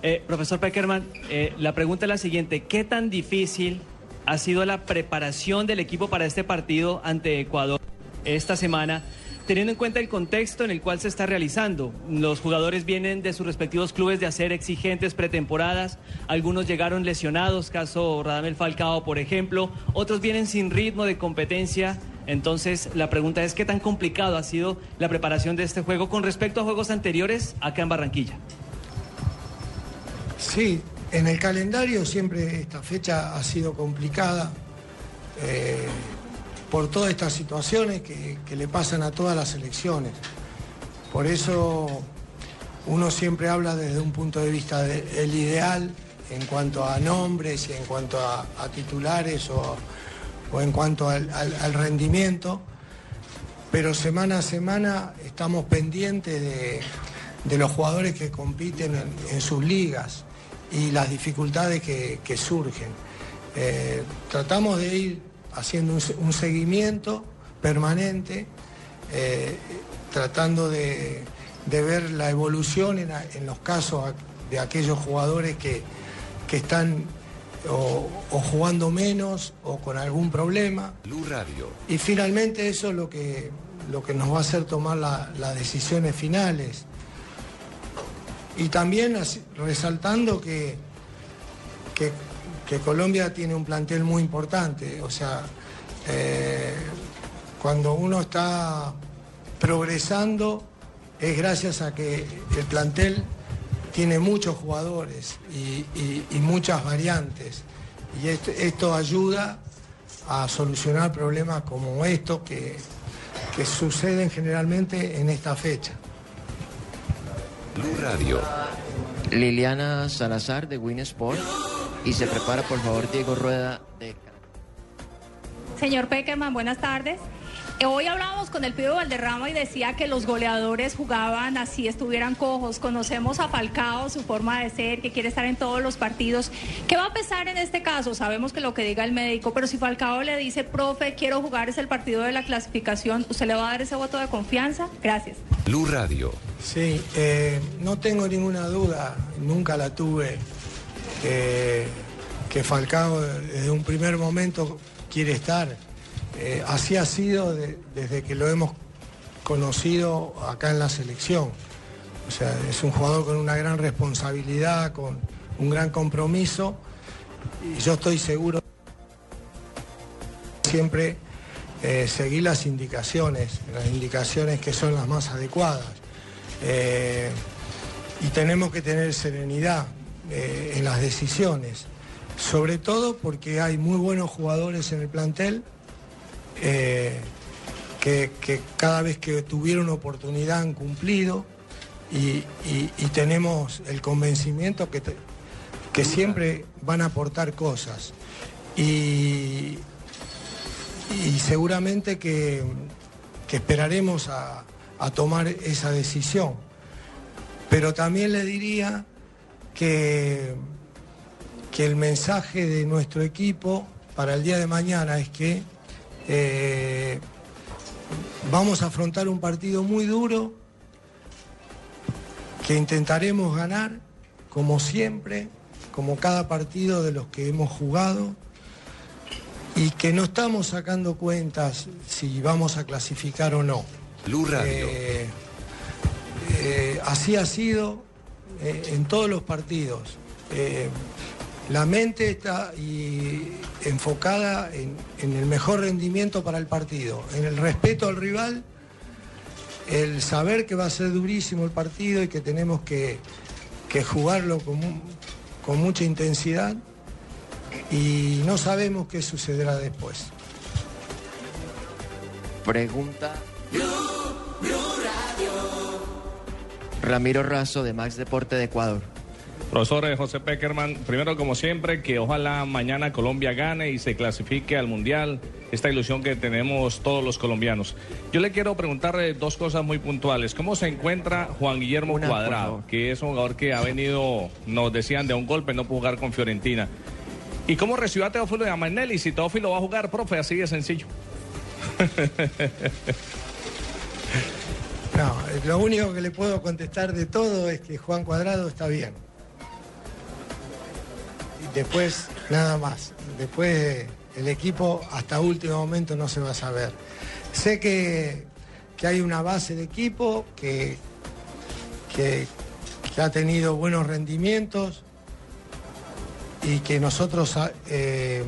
Eh, profesor Peckerman, eh, la pregunta es la siguiente. ¿Qué tan difícil ha sido la preparación del equipo para este partido ante Ecuador esta semana, teniendo en cuenta el contexto en el cual se está realizando. Los jugadores vienen de sus respectivos clubes de hacer exigentes pretemporadas, algunos llegaron lesionados, caso Radamel Falcao, por ejemplo, otros vienen sin ritmo de competencia. Entonces, la pregunta es, ¿qué tan complicado ha sido la preparación de este juego con respecto a juegos anteriores acá en Barranquilla? Sí, en el calendario siempre esta fecha ha sido complicada eh, por todas estas situaciones que, le pasan a todas las elecciones. Por eso uno siempre habla desde un punto de vista del ideal en cuanto a nombres y en cuanto a, titulares o, o en cuanto al, rendimiento, pero semana a semana estamos pendientes de, de los jugadores que compiten en, en sus ligas y las dificultades que, que surgen. Eh, tratamos de ir haciendo un, se- un seguimiento permanente, eh, tratando de, de ver la evolución en, los casos de aquellos jugadores que, que están o, o jugando menos o con algún problema. Blue Radio. Y finalmente eso es lo que, lo que nos va a hacer tomar la- las decisiones finales. Y también resaltando que, que, Colombia tiene un plantel muy importante. O sea, eh, cuando uno está progresando es gracias a que el plantel tiene muchos jugadores y muchas variantes. Y esto, esto ayuda a solucionar problemas como estos que, que suceden generalmente en esta fecha. Blue Radio. Liliana Salazar de Win Sport. Y se prepara, por favor, Diego Rueda de Señor Peckerman, buenas tardes. Hoy hablábamos con el Pío Valderrama y decía que los goleadores jugaban así estuvieran cojos. Conocemos a Falcao, su forma de ser, que quiere estar en todos los partidos. ¿Qué va a pesar en este caso? Sabemos que lo que diga el médico, pero si Falcao le dice, profe, quiero jugar, es el partido de la clasificación, ¿usted le va a dar ese voto de confianza? Gracias. Blue Radio. Sí, eh, no tengo ninguna duda, nunca la tuve, eh, que Falcao desde un primer momento quiere estar. Eh, así ha sido de- desde que lo hemos conocido acá en la selección. O sea, es un jugador con una gran responsabilidad, con un gran compromiso y yo estoy seguro siempre eh, seguir las indicaciones, las indicaciones que son las más adecuadas. Eh, y tenemos que tener serenidad en las decisiones, sobre todo porque hay muy buenos jugadores en el plantel eh, que, que cada vez que tuvieron oportunidad han cumplido y, y- y tenemos el convencimiento que, te- que siempre van a aportar cosas. Y, y seguramente que, que esperaremos a, a tomar esa decisión. Pero también le diría que, que el mensaje de nuestro equipo para el día de mañana es que eh, vamos a afrontar un partido muy duro, que intentaremos ganar, como siempre, como cada partido de los que hemos jugado, y que no estamos sacando cuentas si vamos a clasificar o no. Eh, eh, así ha sido eh, en todos los partidos. La mente está enfocada en, el mejor rendimiento para el partido, en el respeto al rival, el saber que va a ser durísimo el partido y que tenemos que, jugarlo con mucha intensidad y no sabemos qué sucederá después. Pregunta. Ramiro Razo de Max Deporte de Ecuador. Profesor José Peckerman, primero como siempre, que ojalá mañana Colombia gane y se clasifique al Mundial, esta ilusión que tenemos todos los colombianos. Yo le quiero preguntar eh, dos cosas muy puntuales. ¿Cómo se encuentra Juan Guillermo Una, Cuadrado, que es un jugador que ha venido, nos decían, de un golpe, no pudo jugar con Fiorentina? ¿Y cómo recibió a Teófilo de Amanelli? Si Teófilo va a jugar, profe, así de sencillo. No, lo único que le puedo contestar de todo es que Juan Cuadrado está bien. Después nada más. Después el equipo hasta último momento no se va a saber. Sé que, que hay una base de equipo que, que, ha tenido buenos rendimientos y que nosotros ah, eh,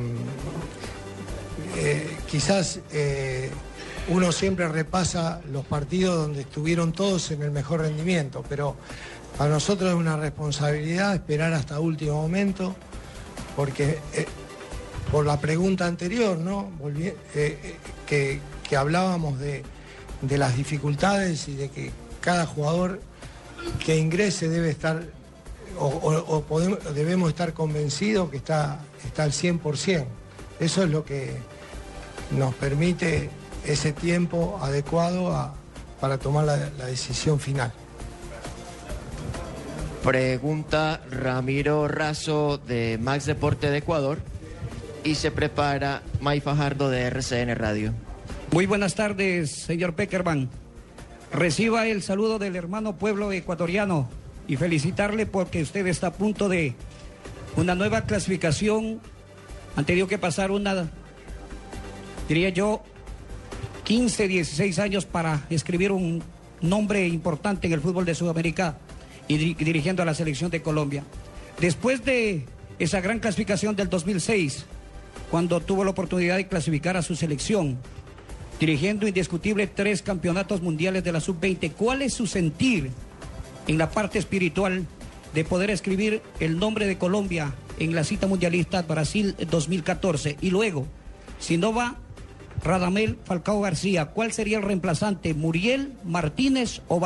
eh, quizás eh, uno siempre repasa los partidos donde estuvieron todos en el mejor rendimiento, pero para nosotros es una responsabilidad esperar hasta último momento, porque eh, por la pregunta anterior, ¿no? Eh, eh, que, hablábamos de, las dificultades y de que cada jugador que ingrese debe estar, o, debemos estar convencidos que está, está al 100%. Eso es lo que nos permite ese tiempo adecuado para tomar la decisión final. Pregunta Ramiro Razo de Max Deporte de Ecuador y se prepara May Fajardo de RCN Radio. Muy buenas tardes, señor Peckerman. Reciba el saludo del hermano pueblo ecuatoriano y felicitarle porque usted está a punto de una nueva clasificación. Han tenido que pasar una, diría yo, 15, 16 años para escribir un nombre importante en el fútbol de Sudamérica y diri- dirigiendo a la selección de Colombia. Después de esa gran clasificación del 2006, cuando tuvo la oportunidad de clasificar a su selección, dirigiendo indiscutible tres campeonatos mundiales de la sub-20. ¿Cuál es su sentir en la parte espiritual de poder escribir el nombre de Colombia en la cita mundialista Brasil 2014? Y luego, si no va Radamel Falcao García, ¿cuál sería el reemplazante? ¿Muriel, Martínez o?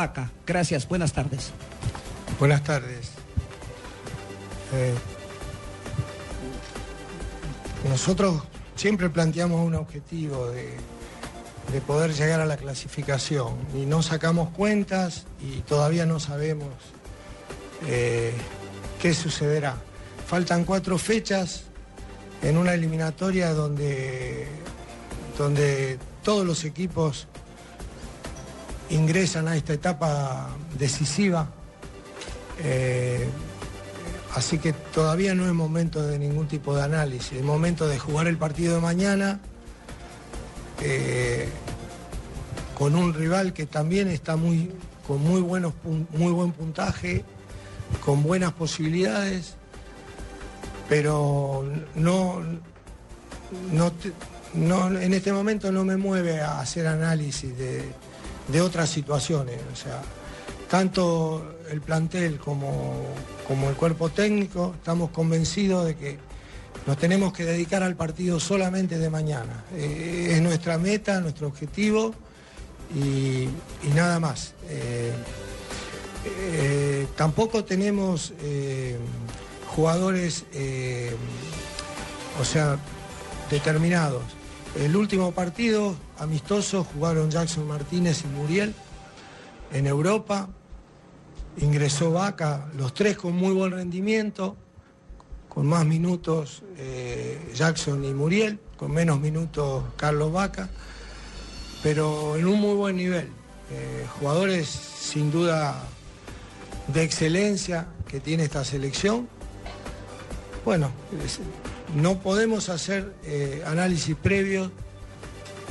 Gracias, buenas tardes. Buenas tardes. Eh, nosotros siempre planteamos un objetivo de, de poder llegar a la clasificación y no sacamos cuentas y todavía no sabemos eh, qué sucederá. Faltan cuatro fechas en una eliminatoria donde, donde todos los equipos ingresan a esta etapa decisiva. Eh, así que todavía no es momento de ningún tipo de análisis, es momento de jugar el partido de mañana eh, con un rival que también está muy, con muy, buenos, muy buen puntaje, con buenas posibilidades, pero no, no- en este momento no me mueve a hacer análisis de, de otras situaciones. O sea, tanto el plantel como, como el cuerpo técnico estamos convencidos de que nos tenemos que dedicar al partido solamente de mañana. Eh, es nuestra meta, nuestro objetivo y, nada más. Eh, eh, tampoco tenemos jugadores, o sea, determinados. El último partido amistoso jugaron Jackson Martínez y Muriel en Europa. Ingresó Vaca, los tres con muy buen rendimiento, con más minutos eh, Jackson y Muriel, con menos minutos Carlos Vaca, pero en un muy buen nivel. Eh, jugadores sin duda de excelencia que tiene esta selección. Bueno, no podemos hacer eh, análisis previos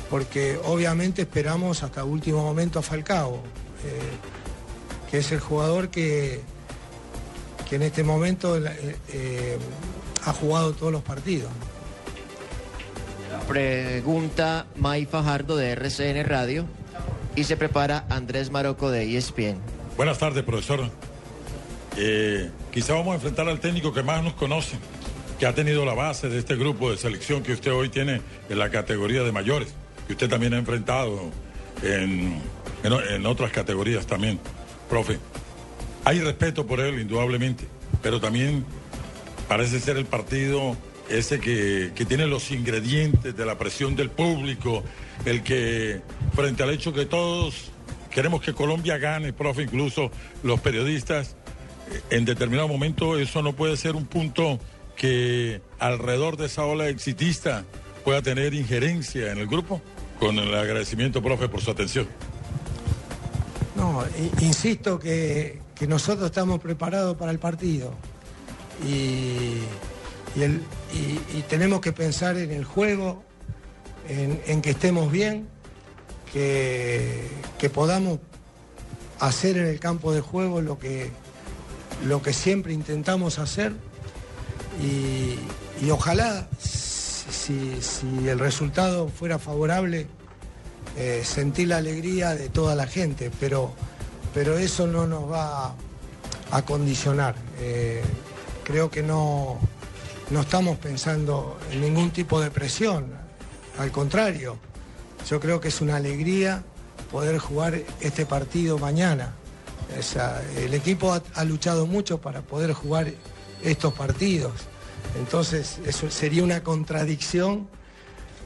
porque obviamente esperamos hasta último momento a Falcao, que es el jugador que, que en este momento eh, eh, ha jugado todos los partidos. Pregunta May Fajardo de RCN Radio y se prepara Andrés Maroco de ESPN. Buenas tardes, profesor. Eh, quizá vamos a enfrentar al técnico que más nos conoce, que ha tenido la base de este grupo de selección que usted hoy tiene en la categoría de mayores, que usted también ha enfrentado en, en otras categorías también. Profe, hay respeto por él, indudablemente, pero también parece ser el partido ese que, que tiene los ingredientes de la presión del público, el que frente al hecho que todos queremos que Colombia gane, profe, incluso los periodistas, en determinado momento eso no puede ser un punto que alrededor de esa ola exitista pueda tener injerencia en el grupo. Con el agradecimiento, profe, por su atención. No, insisto que, nosotros estamos preparados para el partido. Y, tenemos que pensar en el juego, en, que estemos bien, que, podamos hacer en el campo de juego lo que, siempre intentamos hacer. Y, ojalá si, el resultado fuera favorable eh, sentir la alegría de toda la gente, pero, pero eso no nos va a, condicionar. Eh, creo que no, no estamos pensando en ningún tipo de presión, al contrario, yo creo que es una alegría poder jugar este partido mañana. el equipo ha, luchado mucho para poder jugar estos partidos, entonces eso sería una contradicción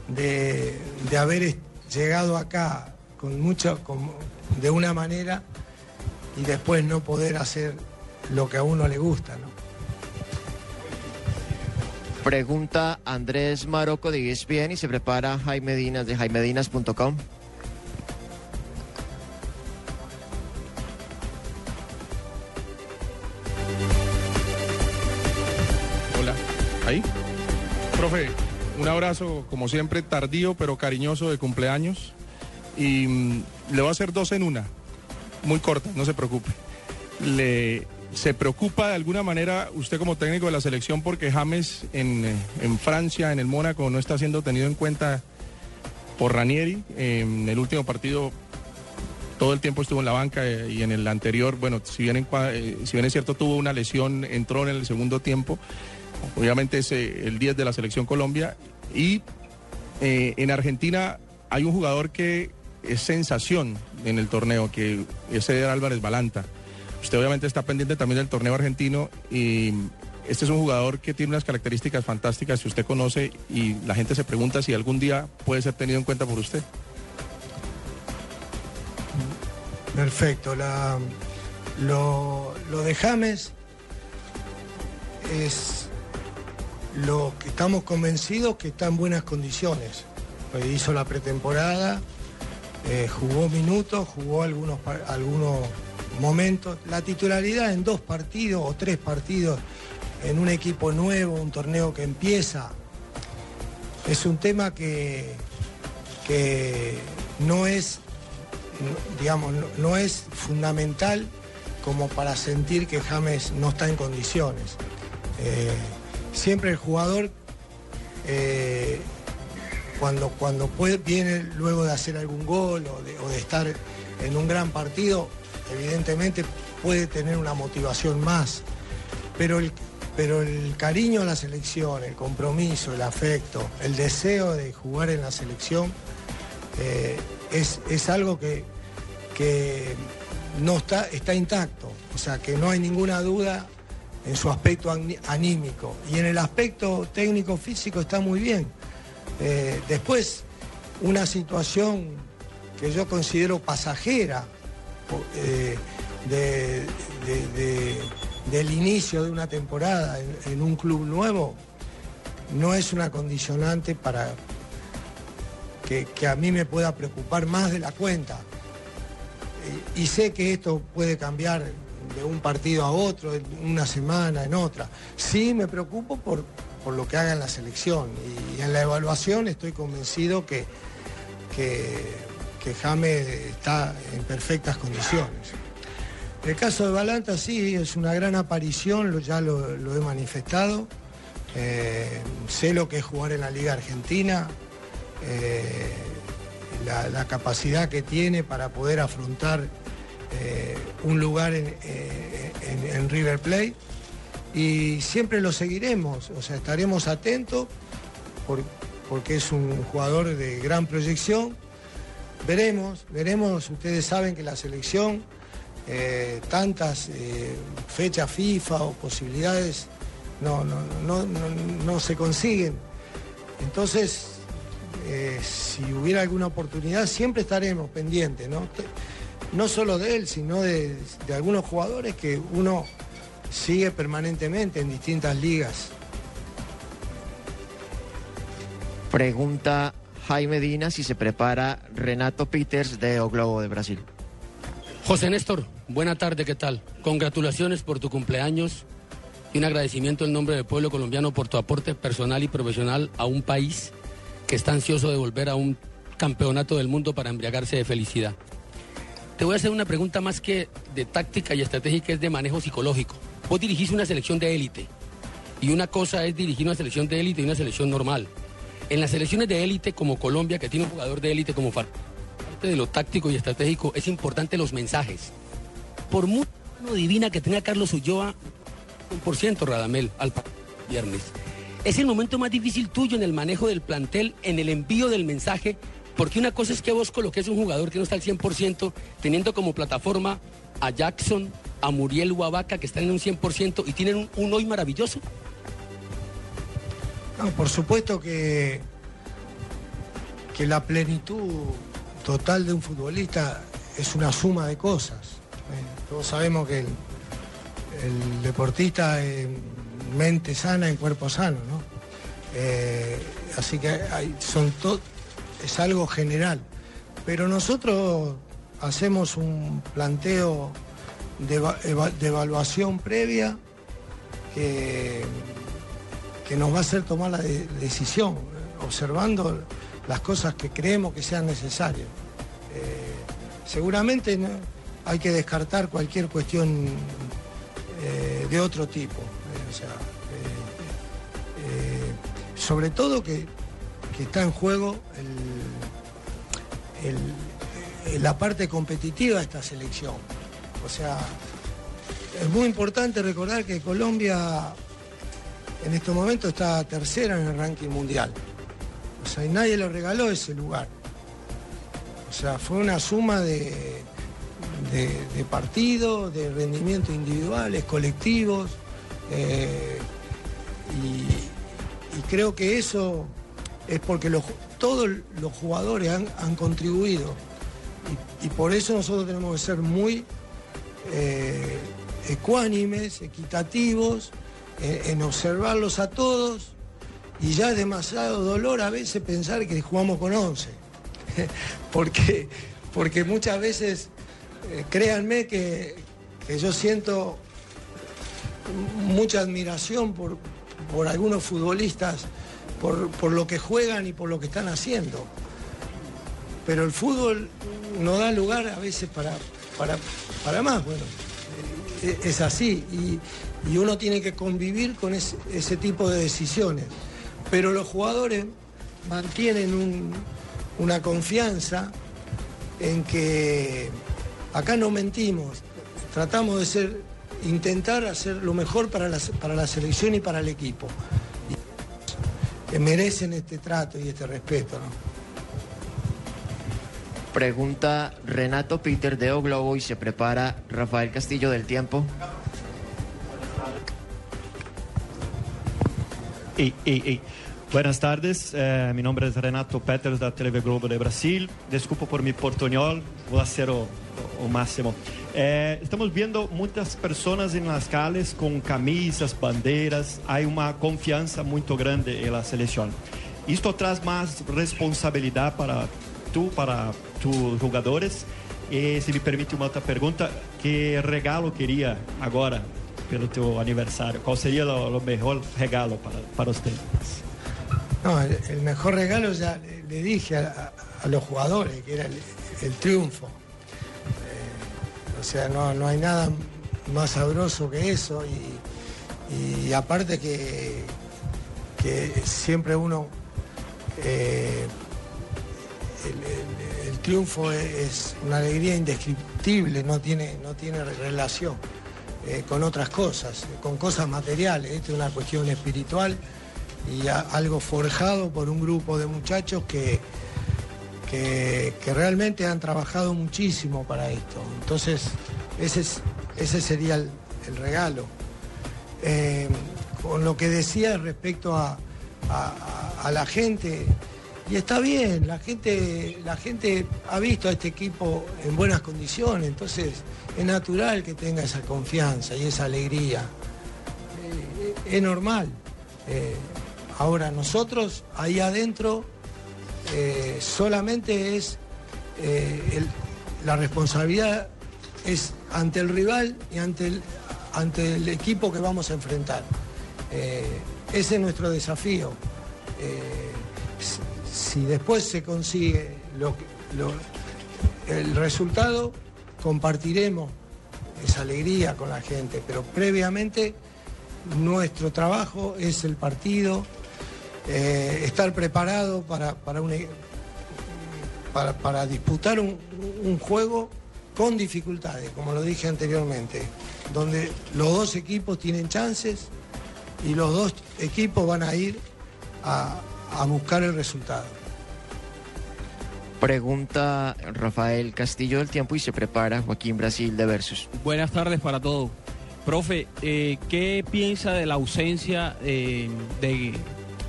de, haber llegado acá con mucho, de una manera y después no poder hacer lo que a uno le gusta. ¿no? Pregunta Andrés Maroco de ESPN y se prepara Jaime Dinas de jaimedinas.com. abrazo como siempre tardío pero cariñoso de cumpleaños y mm, le voy a hacer dos en una, muy corta, no se preocupe. Le ¿Se preocupa de alguna manera usted como técnico de la selección porque James en, en Francia, en el Mónaco, no está siendo tenido en cuenta por Ranieri? En el último partido todo el tiempo estuvo en la banca eh, y en el anterior, bueno, si bien, eh, si bien es cierto tuvo una lesión, entró en el segundo tiempo, obviamente es eh, el 10 de la selección Colombia y en Argentina hay un jugador que es sensación en el torneo, que es Eder Álvarez Balanta. Usted obviamente está pendiente también del torneo argentino y este es un jugador que tiene unas características fantásticas que usted conoce y la gente se pregunta si algún día puede ser tenido en cuenta por usted. Perfecto. lo, de James es lo que estamos convencidos que está en buenas condiciones. Hizo la pretemporada, eh, jugó minutos, jugó algunos, algunos momentos. La titularidad en dos partidos o tres partidos en un equipo nuevo, un torneo que empieza, es un tema que, que no es, digamos, no, es fundamental como para sentir que James no está en condiciones. Eh, siempre el jugador, eh, cuando, cuando viene luego de hacer algún gol o de estar en un gran partido, evidentemente puede tener una motivación más, pero el, pero el cariño a la selección, el compromiso, el afecto, el deseo de jugar en la selección eh, es, algo que, que no está, está intacto, o sea que no hay ninguna duda en su aspecto anímico y en el aspecto técnico físico está muy bien. Eh, después, una situación que yo considero pasajera, eh, del inicio de una temporada en, un club nuevo no es una condicionante para que, a mí me pueda preocupar más de la cuenta. Y, sé que esto puede cambiar de un partido a otro, en una semana, en otra. Sí me preocupo por, por lo que haga en la selección y en la evaluación estoy convencido que, que James está en perfectas condiciones. El caso de Balanta sí, es una gran aparición, ya lo, he manifestado. Eh, sé lo que es jugar en la Liga Argentina, eh, la, capacidad que tiene para poder afrontar eh, un lugar en, River Plate y siempre lo seguiremos, o sea, estaremos atentos porque es un jugador de gran proyección Veremos, veremos, ustedes saben que la selección, eh, tantas eh, fechas FIFA o posibilidades no, no, se consiguen. Entonces, eh, si hubiera alguna oportunidad, siempre estaremos pendientes, ¿no? No solo de él, sino de, de algunos jugadores que uno sigue permanentemente en distintas ligas. Pregunta Jaime Dinas y se prepara Renato Peters de O Globo de Brasil. José Néstor, buena tarde, ¿qué tal? Congratulaciones por tu cumpleaños. y un agradecimiento en nombre del pueblo colombiano por tu aporte personal y profesional a un país que está ansioso de volver a un campeonato del mundo para embriagarse de felicidad. Te voy a hacer una pregunta más que de táctica y estratégica, es de manejo psicológico. Vos dirigís una selección de élite y una cosa es dirigir una selección de élite y una selección normal. En las selecciones de élite como Colombia, que tiene un jugador de élite como parte de lo táctico y estratégico es importante los mensajes. Por muy divina que tenga Carlos Ulloa, un por ciento Radamel al viernes. Es el momento más difícil tuyo en el manejo del plantel, en el envío del mensaje, porque una cosa es que vos coloques un jugador que no está al 100%, teniendo como plataforma a Jackson, a Muriel Huavaca, que están en un 100% y tienen un, hoy maravilloso. Por supuesto que, que la plenitud total de un futbolista es una suma de cosas. Eh, todos sabemos que el, deportista es mente sana en cuerpo sano, ¿no? Eh, así que son to- es algo general. Pero nosotros hacemos un planteo de, eva- eva- de evaluación previa que, que nos va a hacer tomar la de- decisión, observando las cosas que creemos que sean necesarias. Eh, seguramente ¿no? hay que descartar cualquier cuestión eh, de otro tipo. eh, o sea, sobre todo que, que está en juego eh, la parte competitiva de esta selección. O sea, es muy importante recordar que Colombia en este momento está tercera en el ranking mundial. O sea, y nadie le regaló ese lugar. O sea, fue una suma de, partidos, de rendimientos individuales, colectivos. eh, y creo que eso es porque los- todos los jugadores han, contribuido. Y, por eso nosotros tenemos que ser muy eh, ecuánimes, equitativos, en, en observarlos a todos. Y ya es demasiado dolor a veces pensar que jugamos con 11. porque, porque muchas veces, eh, créanme que, que yo siento mucha admiración por, por algunos futbolistas, por, por lo que juegan y por lo que están haciendo. Pero el fútbol no da lugar a veces para, para, para más. Bueno, eh, es así y, y uno tiene que convivir con ese, tipo de decisiones. Pero los jugadores mantienen un- una confianza en que acá no mentimos, tratamos de ser, intentar hacer lo mejor para la, para la selección y para el equipo. Que merecen este trato y este respeto. ¿no? Pregunta Renato Peter de O Globo y se prepara Rafael Castillo del Tiempo. Buenas tardes, eh, mi nombre es Renato Peters da TV Globo de Brasil. Desculpa por mi portuñol, voy a hacer o, o máximo. Eh, estamos viendo muchas personas en las calles con camisas, banderas. Hay una confianza muy grande en la selección. Esto trae más responsabilidad para tú, para tus jugadores. E se me permite uma outra pergunta, que regalo queria agora pelo teu aniversário? Qual seria o, o melhor regalo para, para ustedes? No, el, mejor regalo ya le dije a, a- a los jugadores, que era el, el triunfo. O sea, no, no hay nada más sabroso que eso y, aparte que, que siempre uno... eh, el, triunfo es, una alegría indescriptible, no tiene, no tiene relación eh, con otras cosas, con cosas materiales. Es una cuestión espiritual y algo forjado por un grupo de muchachos que, que, realmente han trabajado muchísimo para esto. Entonces, ese, es- ese sería el, regalo. Eh, con lo que decía respecto a, a- la gente, y está bien, la gente, la gente ha visto a este equipo en buenas condiciones, entonces es natural que tenga esa confianza y esa alegría. Eh, es normal. Eh, ahora nosotros ahí adentro eh, solamente es eh, la responsabilidad es ante el rival y ante el, ante el equipo que vamos a enfrentar. Eh, ese es nuestro desafío. Si después se consigue el resultado, compartiremos esa alegría con la gente, pero previamente nuestro trabajo es el partido, eh, estar preparado para, para, e, para, disputar un, un juego con dificultades, como lo dije anteriormente, donde los dos equipos tienen chances y los dos equipos van a ir a, a buscar el resultado. Pregunta Rafael Castillo del Tiempo y se prepara Joaquín Brasil de Versus. Buenas tardes para todos. Profe, eh, ¿qué piensa de la ausencia eh, de,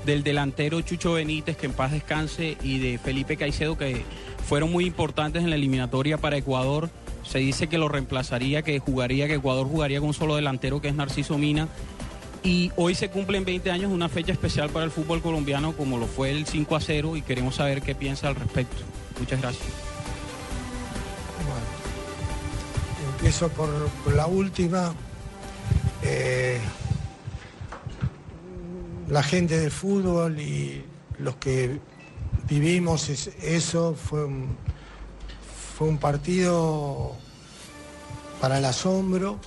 del delantero Chucho Benítez, que en paz descanse, y de Felipe Caicedo, que fueron muy importantes en la eliminatoria para Ecuador? Se dice que lo reemplazaría, que jugaría, que Ecuador jugaría con un solo delantero, que es Narciso Mina. Y hoy se cumplen 20 años, una fecha especial para el fútbol colombiano, como lo fue el 5 a 0, y queremos saber qué piensa al respecto. Muchas gracias. Bueno, empiezo por, la última. Eh, la gente del fútbol y los que vivimos eso fue un, fue un partido para el asombro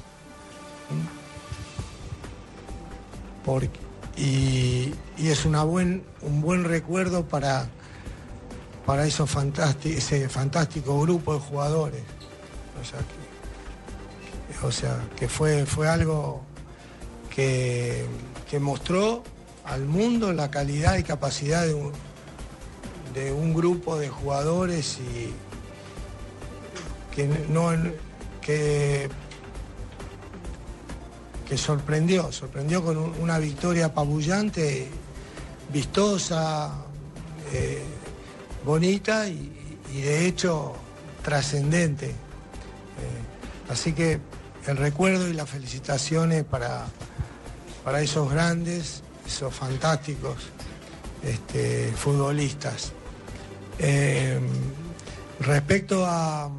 y, es una buen, un buen recuerdo para, para esos ese fantástico grupo de jugadores. O sea, que, fue, fue algo que, mostró al mundo la calidad y capacidad de un, de un grupo de jugadores y que no que que sorprendió, sorprendió con una victoria apabullante, vistosa, eh, bonita y, de hecho trascendente. Eh, así que el recuerdo y las felicitaciones para, para esos grandes, esos fantásticos este, futbolistas. Eh, respecto a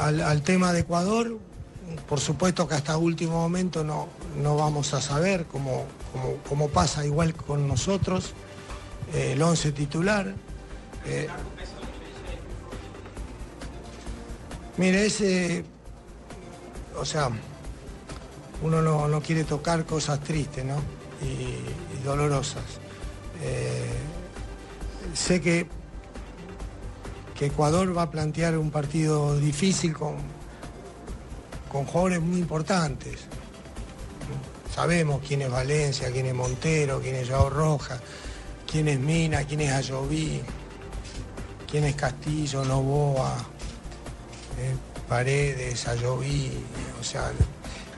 al, tema de Ecuador, por supuesto que hasta último momento no, no vamos a saber cómo, cómo, pasa igual con nosotros, eh, el 11 titular. Eh, mire, ese, o sea, uno no, quiere tocar cosas tristes ¿no? y, dolorosas. Eh, sé que que Ecuador va a plantear un partido difícil con, con jugadores muy importantes. Sabemos quién es Valencia, quién es Montero, quién es Joao Roja, quién es Mina, quién es Ayoví, quién es Castillo, Novoa, eh, Paredes, Ayoví. O sea,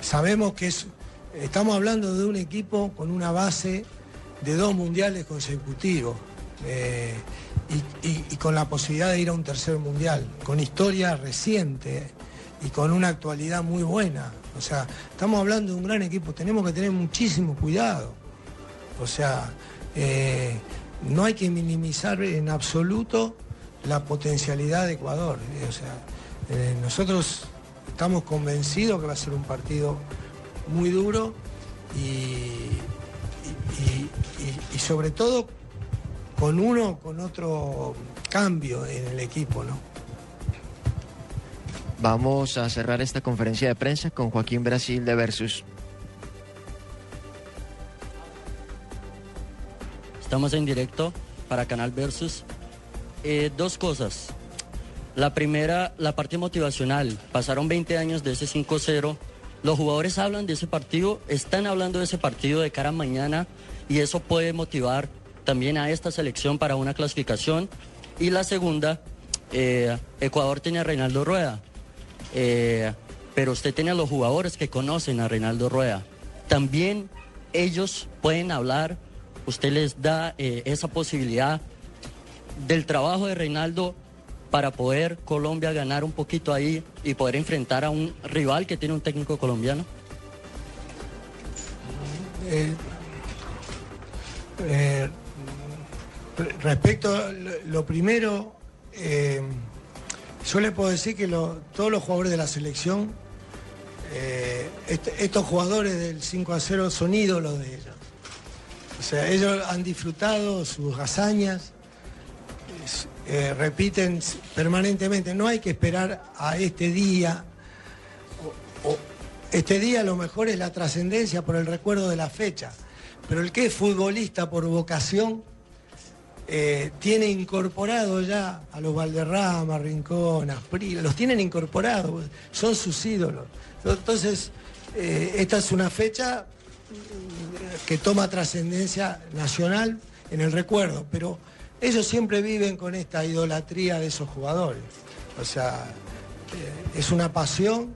sabemos que es, estamos hablando de un equipo con una base de dos mundiales consecutivos. Eh, y, con la posibilidad de ir a un tercer mundial, con historia reciente y con una actualidad muy buena. O sea, estamos hablando de un gran equipo, tenemos que tener muchísimo cuidado. O sea, eh, no hay que minimizar en absoluto la potencialidad de Ecuador. O sea, eh, nosotros estamos convencidos que va a ser un partido muy duro y, y sobre todo con uno con otro cambio en el equipo, ¿no? Vamos a cerrar esta conferencia de prensa con Joaquín Brasil de Versus. Estamos en directo para Canal Versus. Eh, dos cosas. La primera, la parte motivacional. Pasaron 20 años de ese 5-0. Los jugadores hablan de ese partido, están hablando de ese partido de cara a mañana y eso puede motivar también a esta selección para una clasificación. Y la segunda, eh, Ecuador tiene a Reinaldo Rueda, eh, pero usted tiene a los jugadores que conocen a Reinaldo Rueda. También ellos pueden hablar, usted les da eh, esa posibilidad del trabajo de Reinaldo para poder Colombia ganar un poquito ahí y poder enfrentar a un rival que tiene un técnico colombiano? Respecto a lo primero, eh, yo le puedo decir que todos los jugadores de la selección, eh, est- estos jugadores del 5 a 0 son ídolos de ellos. O sea, ellos han disfrutado sus hazañas, eh, repiten permanentemente. No hay que esperar a este día. o- este día a lo mejor es la trascendencia por el recuerdo de la fecha. Pero el que es futbolista por vocación eh, tiene incorporado ya a los Valderrama, Rincón, Asprila, los tienen incorporados, son sus ídolos. Entonces, eh, esta es una fecha que toma trascendencia nacional en el recuerdo, pero ellos siempre viven con esta idolatría de esos jugadores. O sea, eh, es una pasión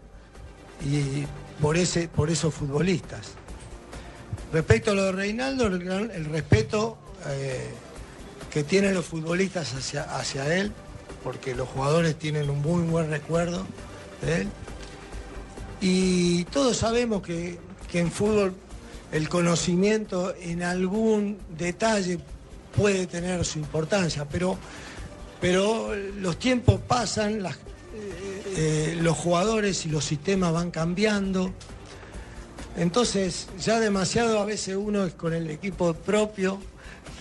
y por, ese, por esos futbolistas. Respecto a lo de Reinaldo, el, respeto eh, que tienen los futbolistas hacia, hacia él, porque los jugadores tienen un muy buen recuerdo de él. Y todos sabemos que, que en fútbol el conocimiento en algún detalle puede tener su importancia, pero, pero los tiempos pasan, eh, eh, los jugadores y los sistemas van cambiando. Entonces, ya demasiado a veces uno es con el equipo propio,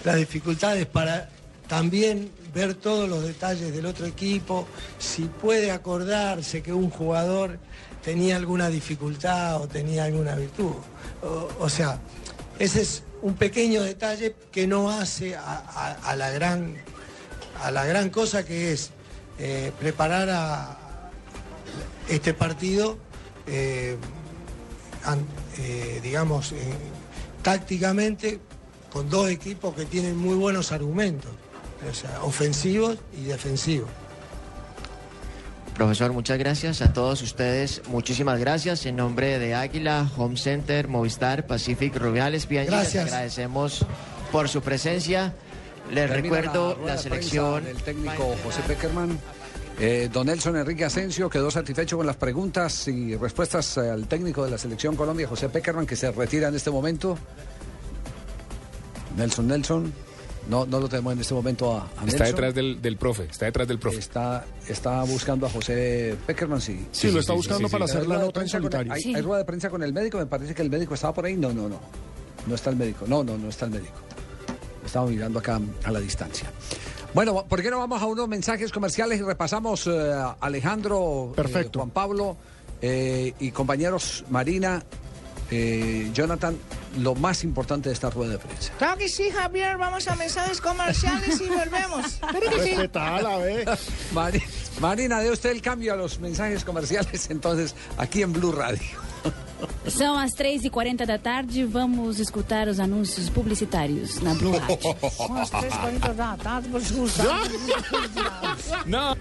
las dificultades para también ver todos los detalles del otro equipo, si puede acordarse que un jugador tenía alguna dificultad o tenía alguna virtud. O sea, ese es un pequeño detalle que no hace a, la, gran, a la gran cosa que es eh, preparar a este partido, eh, eh, digamos, tácticamente con dos equipos que tienen muy buenos argumentos, ofensivos y defensivos. Profesor, muchas gracias a todos ustedes. Muchísimas gracias en nombre de Águila, Home Center, Movistar, Pacific, Rubiales. Les Gracias. agradecemos por su presencia. Les Termina recuerdo la selección. del técnico José Peckerman. Eh, don Nelson Enrique Asensio quedó satisfecho con las preguntas y respuestas eh, al técnico de la selección Colombia, José Peckerman, que se retira en este momento. Nelson Nelson, no, no lo tenemos en este momento a, a Está Nelson. detrás del, del profe, está detrás del profe. Está, está buscando a José Peckerman, sí. Sí, lo está buscando para hacer ¿Hay la nota en solitario. ¿Hay, Sí. hay rueda de prensa con el médico? Me parece que el médico estaba por ahí. No, no, no. No está el médico. No, no, no está el médico. Estamos mirando acá a la distancia. Bueno, ¿por qué no vamos a unos mensajes comerciales y repasamos eh, a Alejandro, eh, Juan Pablo eh, y compañeros Marina, eh, Jonathan, lo más importante de esta rueda de prensa? Claro que sí, Javier. Vamos a mensajes comerciales y volvemos. Claro que sí. Respetala, ve. Mari- Marina, dé usted el cambio a los mensajes comerciales entonces aquí en Blue Radio. São as 3h40 da tarde, vamos escutar os anúncios publicitários na Blue Rádio. São as 3h40 da tarde, vou escutar. No.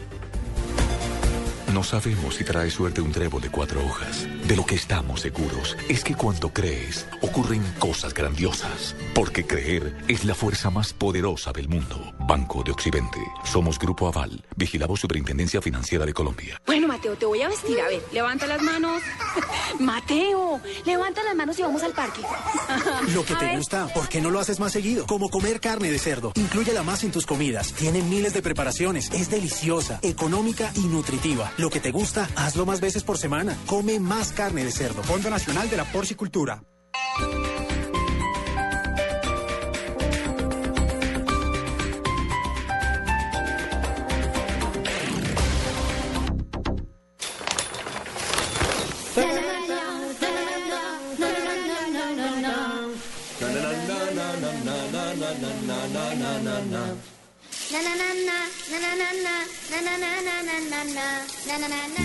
No sabemos si trae suerte un trébol de cuatro hojas. De lo que estamos seguros es que cuando crees, ocurren cosas grandiosas. Porque creer es la fuerza más poderosa del mundo. Banco de Occidente. Somos Grupo Aval. Vigilamos Superintendencia Financiera de Colombia. Bueno, Mateo, te voy a vestir. A ver, levanta las manos. Mateo, levanta las manos y vamos al parque. Lo que A te ver. gusta, ¿por qué no lo haces más seguido? Como comer carne de cerdo. Inclúyela más en tus comidas. Tiene miles de preparaciones. Es deliciosa, económica y nutritiva. Lo que te gusta, hazlo más veces por semana. Come más carne de cerdo. Fondo Nacional de la Porcicultura.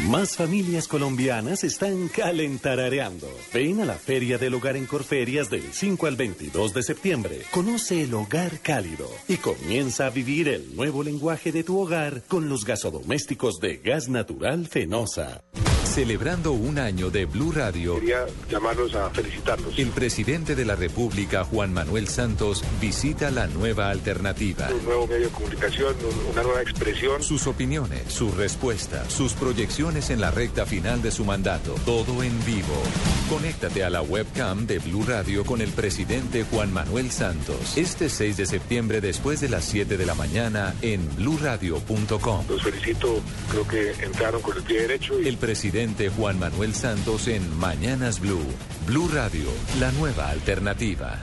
Más familias colombianas están calentarareando. Ven a la Feria del Hogar en Corferias del 5 al 22 de septiembre. Conoce el hogar cálido y comienza a vivir el nuevo lenguaje de tu hogar con los gasodomésticos de gas natural Fenosa. Celebrando un año de Blue Radio, Quería llamarlos a felicitarlos. el presidente de la República, Juan Manuel Santos, visita la nueva alternativa. Un nuevo medio de comunicación, un- una nueva expresión. Sus opiniones, sus respuestas, sus proyecciones en la recta final de su mandato. Todo en vivo. Conéctate a la webcam de Blue Radio con el presidente Juan Manuel Santos. Este 6 de septiembre después de las 7 de la mañana en bluradio.com. Los felicito, creo que entraron con el pie derecho. Y... El presidente Juan Manuel Santos en Mañanas Blue. Blue Radio, la nueva alternativa.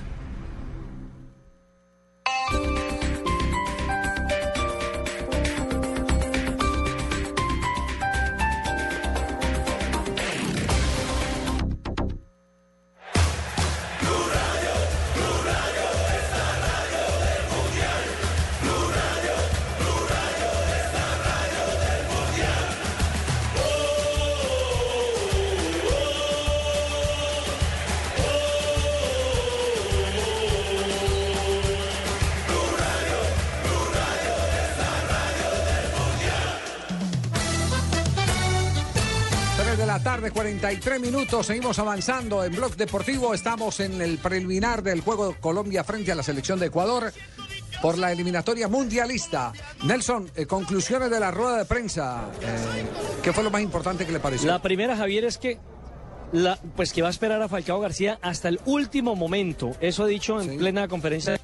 43 minutos. Seguimos avanzando en Blog Deportivo. Estamos en el preliminar del juego Colombia frente a la selección de Ecuador por la eliminatoria mundialista. Nelson, eh, conclusiones de la rueda de prensa. Eh, ¿Qué fue lo más importante que le pareció? La primera, Javier, es que la, pues que va a esperar a Falcao García hasta el último momento. Eso ha dicho en plena conferencia.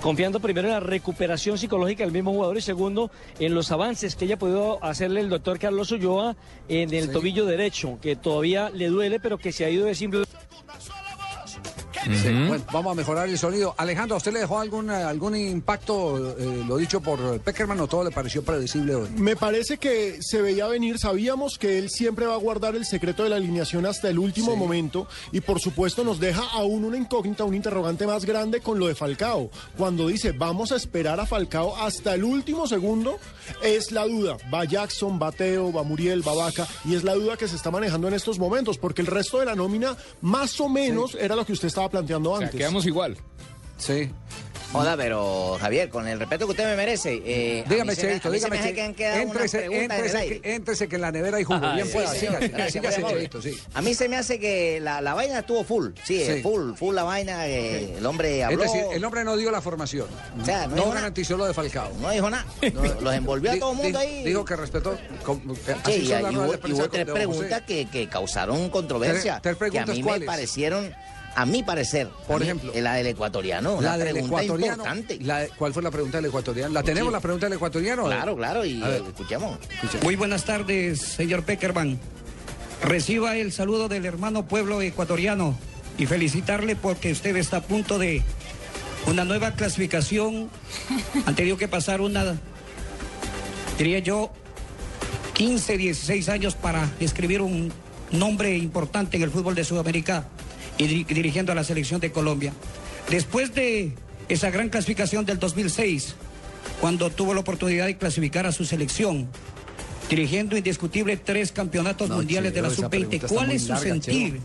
Confiando primero en la recuperación psicológica del mismo jugador y segundo en los avances que haya podido hacerle el doctor Carlos Ulloa en el Sí. tobillo derecho, que todavía le duele, pero que se ha ido de simple. Sí, bueno, vamos a mejorar el sonido. Alejandro, ¿a usted le dejó algún, eh, algún impacto, eh, lo dicho por Peckerman, o todo le pareció predecible hoy? Me parece que se veía venir, sabíamos que él siempre va a guardar el secreto de la alineación hasta el último Sí. momento y por supuesto nos deja aún una incógnita, un interrogante más grande con lo de Falcao. Cuando dice vamos a esperar a Falcao hasta el último segundo, es la duda. Va Jackson, va Teo, va Muriel, va Vaca y es la duda que se está manejando en estos momentos porque el resto de la nómina más o menos era lo que usted estaba planteando antes. quedamos igual. Sí. Joda, pero Javier, con el respeto que usted me merece, eh, Dígame, mí se me- Cheito, a mí se me dígame, hace que han Cheito. quedado unas Éntrese, preguntas en el éntrese, aire. que, en la nevera hay jugo. Ay, Bien sí, pueda, Gracias, sí. A mí se me hace que la, la vaina estuvo full, sí, Sí. eh, full, full la vaina, eh, el hombre habló. Es decir, el hombre no dio la formación. O sea, no no nada. garantizó lo de Falcao. No dijo nada. Los envolvió a todo el mundo ahí. Dijo que respetó. con- Sí, así y, hubo, y tres preguntas que, que causaron controversia. Tres- tres que a preguntas, mí me parecieron, a mi parecer, Por mí, ejemplo. la del ecuatoriano. Una La del pregunta ecuatoriano. importante. la- ¿Cuál fue la pregunta del ecuatoriano? ¿La tenemos Sí. la pregunta del ecuatoriano? Claro, claro, y escuchemos. Muy buenas tardes, señor Peckerman. Reciba el saludo del hermano pueblo ecuatoriano y felicitarle porque usted está a punto de una nueva clasificación. Han tenido que pasar una, diría yo, 15, 16 años para escribir un nombre importante en el fútbol de Sudamérica y diri- dirigiendo a la selección de Colombia. Después de esa gran clasificación del 2006, cuando tuvo la oportunidad de clasificar a su selección, dirigiendo indiscutible tres campeonatos No, mundiales de la Cheo, esa sub-20. pregunta está ¿Cuál es su larga, sentir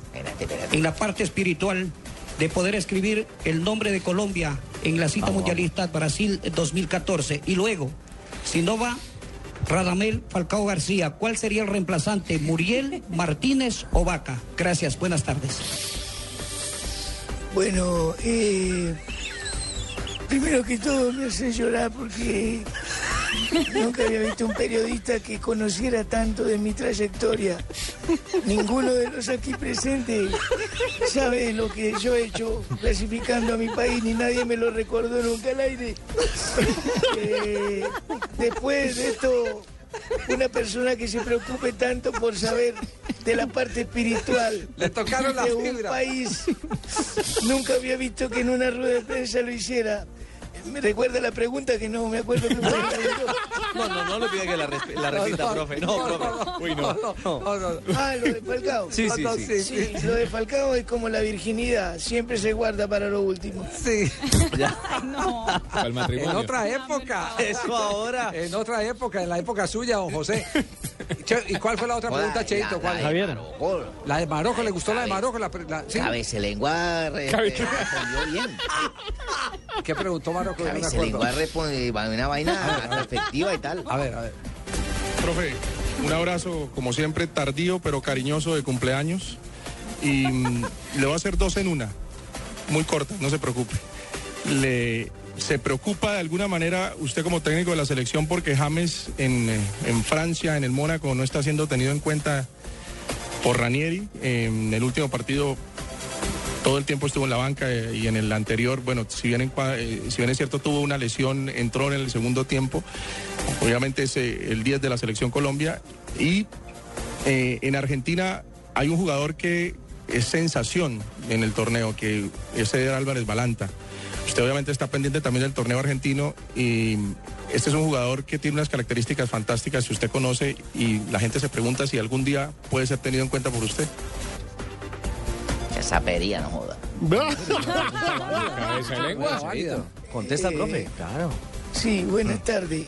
en la parte espiritual de poder escribir el nombre de Colombia en la cita mundialista Brasil 2014? Y luego, si no va Radamel Falcao García, ¿cuál sería el reemplazante? ¿Muriel, Martínez o Vaca? Gracias, buenas tardes. Bueno, eh, primero que todo me hace llorar porque nunca había visto un periodista que conociera tanto de mi trayectoria. Ninguno de los aquí presentes sabe lo que yo he hecho clasificando a mi país, ni nadie me lo recordó nunca al aire. Eh, después de esto, una persona que se preocupe tanto por saber de la parte espiritual Le tocaron la de un fibra. país, nunca había visto que en una rueda de prensa lo hiciera. Me recuerda la pregunta que no me acuerdo que. No, no, no le pida que la, resp- la repita, profe. No, profe. Uy, no. Ah, lo de Falcao. Sí, sí, sí. Sí, lo de Falcao es como la virginidad, siempre se guarda para lo último. Sí. Matrimonio. En otra época. Eso ahora. En otra época, en la época suya, don José. Che, ¿Y cuál fue la otra pregunta, la- Cheito? la ¿Cuál? de Javier. Marocó. La de Marojo, ¿le gustó la de Marojo? La, la- sí. Cabecelengua re- Cabe- respondió bien. ¿Qué preguntó acuerdo. Cabecelengua respondió una vaina efectiva y tal. A ver, a ver. Profe, un abrazo, como siempre, tardío pero cariñoso de cumpleaños. Y mm, le voy a hacer dos en una, muy corta, no se preocupe. Le, ¿Se preocupa de alguna manera usted como técnico de la selección porque James en, en Francia, en el Mónaco, no está siendo tenido en cuenta por Ranieri? En el último partido todo el tiempo estuvo en la banca eh, y en el anterior, bueno, si bien, en eh, si bien es cierto tuvo una lesión, entró en el segundo tiempo, obviamente es eh, el 10 de la selección Colombia y en Argentina hay un jugador que es sensación en el torneo, que es Eder Álvarez Balanta. Usted obviamente está pendiente también del torneo argentino y este es un jugador que tiene unas características fantásticas que usted conoce y la gente se pregunta si algún día puede ser tenido en cuenta por usted. Esa pería, no joda. Cabeza de lengua. Contesta, Eh, profe. Claro. Sí, buenas tardes.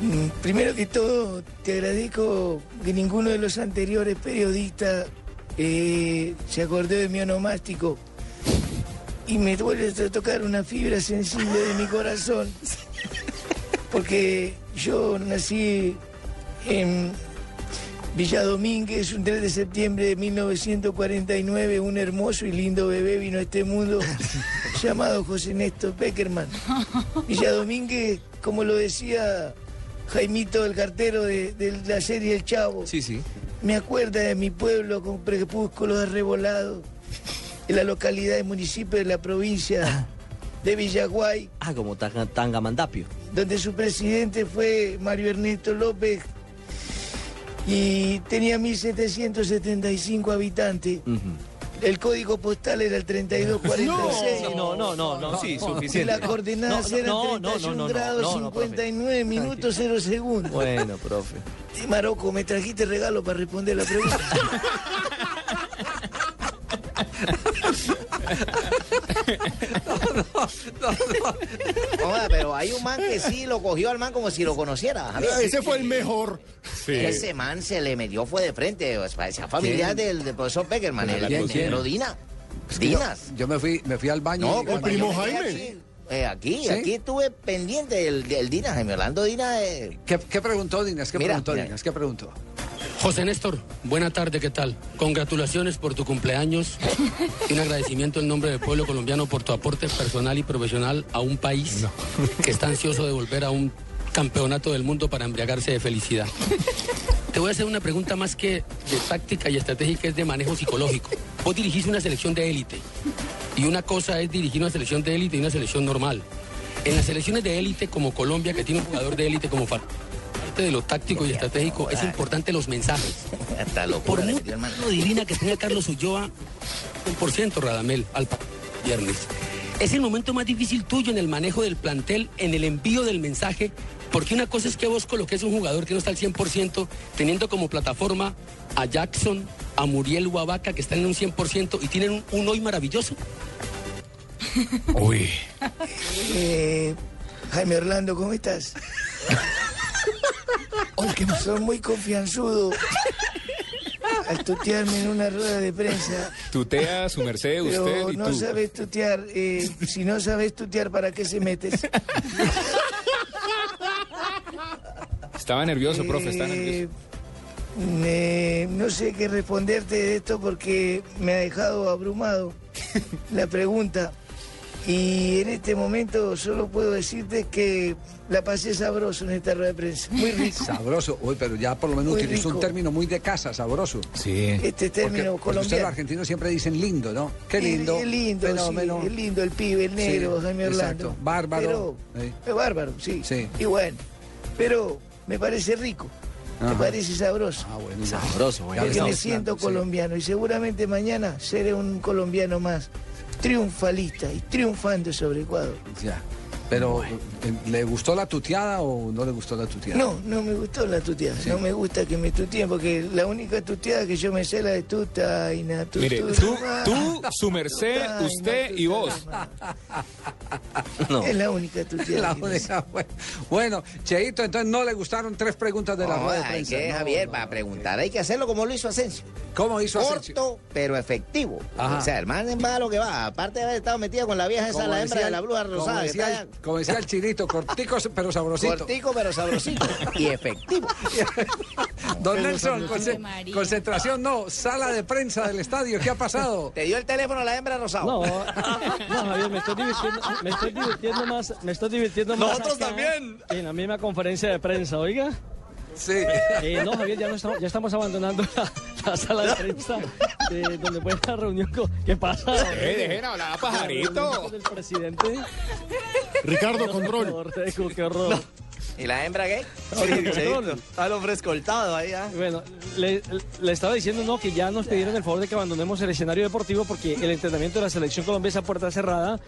Mm, Primero que todo, te agradezco que ninguno de los anteriores periodistas eh, se acordó de mi onomástico y me vuelves a tocar una fibra sensible de mi corazón. Porque yo nací en Villa Domínguez, un 3 de septiembre de 1949, un hermoso y lindo bebé vino a este mundo llamado José Néstor Peckerman. Villa Domínguez, como lo decía Jaimito, el cartero de, de la serie El Chavo. Sí, sí. Me acuerda de mi pueblo con crepúsculos arrebolados, en la localidad y municipio de la provincia de Villaguay, Ah, como Tanga- Tangamandapio. donde su presidente fue Mario Ernesto López y tenía 1.775 habitantes. El código postal era el 3246. Sí, no, no, no, no, sí, Y suficiente. las coordenadas No, no, eran no, no, 31 no, no, grados, no, no, profe. 59 minutos, 0 segundos. Bueno, profe. Sí, Marocco, me trajiste regalo para responder la pregunta. Joda, pero hay un man que sí lo cogió al man como si lo conociera. Javier. Ese fue el mejor. Ese man se le metió, fue de frente. pues, parecía familiar del, del profesor Peckerman, el, ¿Quién, el negro Dina. Dinas. Yo, me fui, me fui al baño. No, y- cuando yo me quedé Aquí, eh, aquí, ¿Sí? aquí estuve pendiente del, del Dinas, Jaime Orlando Dinas. eh, ¿Qué, qué preguntó Dinas? ¿Qué Mira, preguntó mira. Dinas? ¿Qué preguntó? José Néstor, buena tarde, ¿qué tal? Congratulaciones por tu cumpleaños y un agradecimiento en nombre del pueblo colombiano por tu aporte personal y profesional a un país que está ansioso de volver a un campeonato del mundo para embriagarse de felicidad. Te voy a hacer una pregunta más que de táctica y estratégica, es de manejo psicológico. Vos dirigís una selección de élite y una cosa es dirigir una selección de élite y una selección normal. En las selecciones de élite como Colombia, que tiene un jugador de élite como Far- de lo táctico y estratégico, es importante los mensajes. Hasta Por muy divina que tenga Carlos Ulloa, 100% Radamel al viernes. Es el momento más difícil tuyo en el manejo del plantel, en el envío del mensaje, porque una cosa es que vos coloques un jugador que no está al 100%, teniendo como plataforma a Jackson, a Muriel Huavaca, que están en un 100% y tienen un, un hoy maravilloso. Uy. Eh, Jaime Orlando, ¿cómo estás? Son muy confianzudo al tutearme en una rueda de prensa. Tutea su merced, usted y no tú. sabes tutear. eh, si no sabes tutear, ¿para qué se metes? Estaba nervioso, profe, está nervioso. Eh, eh, no sé qué responderte de esto porque me ha dejado abrumado la pregunta. Y en este momento solo puedo decirte que la pasé sabroso en esta rueda de prensa. Muy rico. Sabroso. Uy, pero ya por lo menos Muy utilizó un término muy de casa, sabroso. Sí. Este término Porque, porque ustedes colombiano. los argentinos siempre dicen lindo, ¿no? Qué lindo. Es, lindo, fenómeno. sí, es lindo el pibe, el negro, Sí, Jaime Orlando. exacto. Bárbaro. Pero, Sí. es bárbaro, sí. Sí. Y bueno, pero me parece rico. Me parece sabroso. Ah, bueno. Sabroso, bueno. Porque me siento hablando, sí. colombiano y seguramente mañana seré un colombiano más triunfalista y triunfando sobre Ecuador. Pero, eh, ¿le gustó la tuteada o no le gustó la tuteada? No, no me gustó la tuteada. No me gusta que me tuteen porque la única tuteada que yo me sé es la de tuta y na, tu, Mire, tu, tú, ma. tú, su merced, usted y vos. Es la única tuteada. La única, bueno. Bueno, Cheito, entonces no le gustaron tres preguntas de la No, rueda de hay prensa. que, No, Javier, para preguntar hay que hacerlo como lo hizo Asensio. ¿Cómo hizo Asensio? Corto, pero efectivo. Ajá. O sea, el man va a lo que va. Aparte de haber estado metido con la vieja esa, Como la hembra decía de la bruja como rosada. Como decía el chirito, cortico pero sabrosito. Cortico pero sabrosito. y efectivo. Don Pero Nelson, concentración no, sala de prensa del estadio, ¿qué ha pasado? ¿Te dio el teléfono la hembra rosado? No, no, Javier, me estoy divirtiendo, me estoy divirtiendo más, me estoy divirtiendo más. Nosotros acá también. En la misma conferencia de prensa, oiga. Sí. Eh, no, Javier, ya, no estamos, ya estamos abandonando la, la sala de prensa de donde fue la reunión. con- ¿Qué pasa? Eh, dejen hablar, pajarito. La reunión con el presidente. Ricardo Control. Qué horror, qué horror. ¿Y la hembra qué? Está el hombre escoltado ahí, ¿ah? Bueno, le, le estaba diciendo no que ya nos pidieron el favor de que abandonemos el escenario deportivo porque el entrenamiento de la selección colombiana a puerta cerrada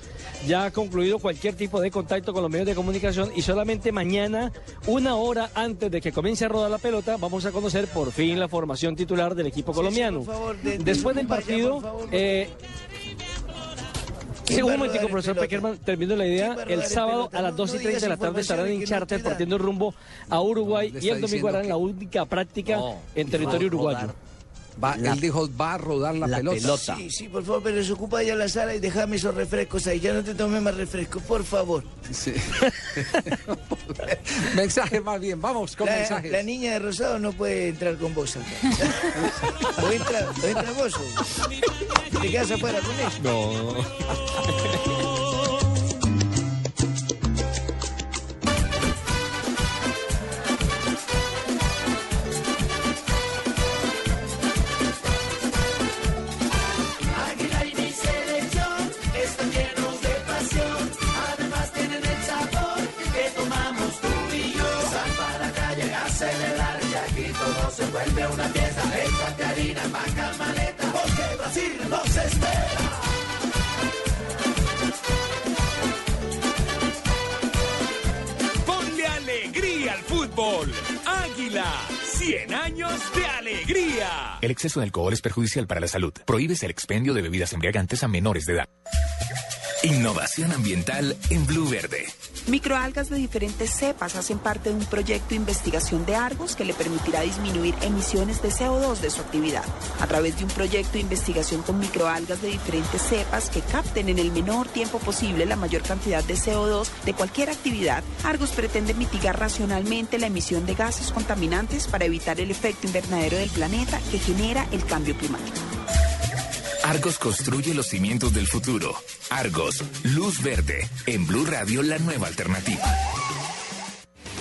ya ha concluido cualquier tipo de contacto con los medios de comunicación y solamente mañana, una hora antes de que comience a rodar la pelota, vamos a conocer por fin la formación titular del equipo colombiano. por favor, de- de- Después del vaya, partido, por favor. eh, Sí, ¿Quién un momentico, profesor? Peckerman, termino la idea. ¿Quién va a El sábado a las No- 2 y no 30 de la tarde estarán en charter partiendo rumbo a Uruguay y el domingo harán que- la única práctica No, en territorio uruguayo. Va, La- él dijo, va a rodar la, pelota. Sí, sí, por favor, pero se ocupa ya la sala y déjame esos refrescos ahí. Ya no te tomes más refrescos, por favor. Sí. mensaje más bien, vamos con La, mensajes. la niña de rosado no puede entrar con vos acá. o entra, o entra vos o te quedas afuera con ella. No. calle a celebrar y aquí todo se vuelve una fiesta. Échate harina, vaca, maleta, porque Brasil nos espera. Ponle alegría al fútbol. Águila, 100 años de alegría. El exceso de alcohol es perjudicial para la salud. Prohíbes el expendio de bebidas embriagantes a menores de edad. Innovación ambiental en Blue Verde. Microalgas de diferentes cepas hacen parte de un proyecto de investigación de Argos que le permitirá disminuir emisiones de CO2 de su actividad. A través de un proyecto de investigación con microalgas de diferentes cepas que capten en el menor tiempo posible la mayor cantidad de CO2 de cualquier actividad, Argos pretende mitigar racionalmente la emisión de gases contaminantes para evitar el efecto invernadero del planeta que genera el cambio climático. Argos construye los cimientos del futuro. Argos, luz verde. En Blue Radio, la nueva alternativa.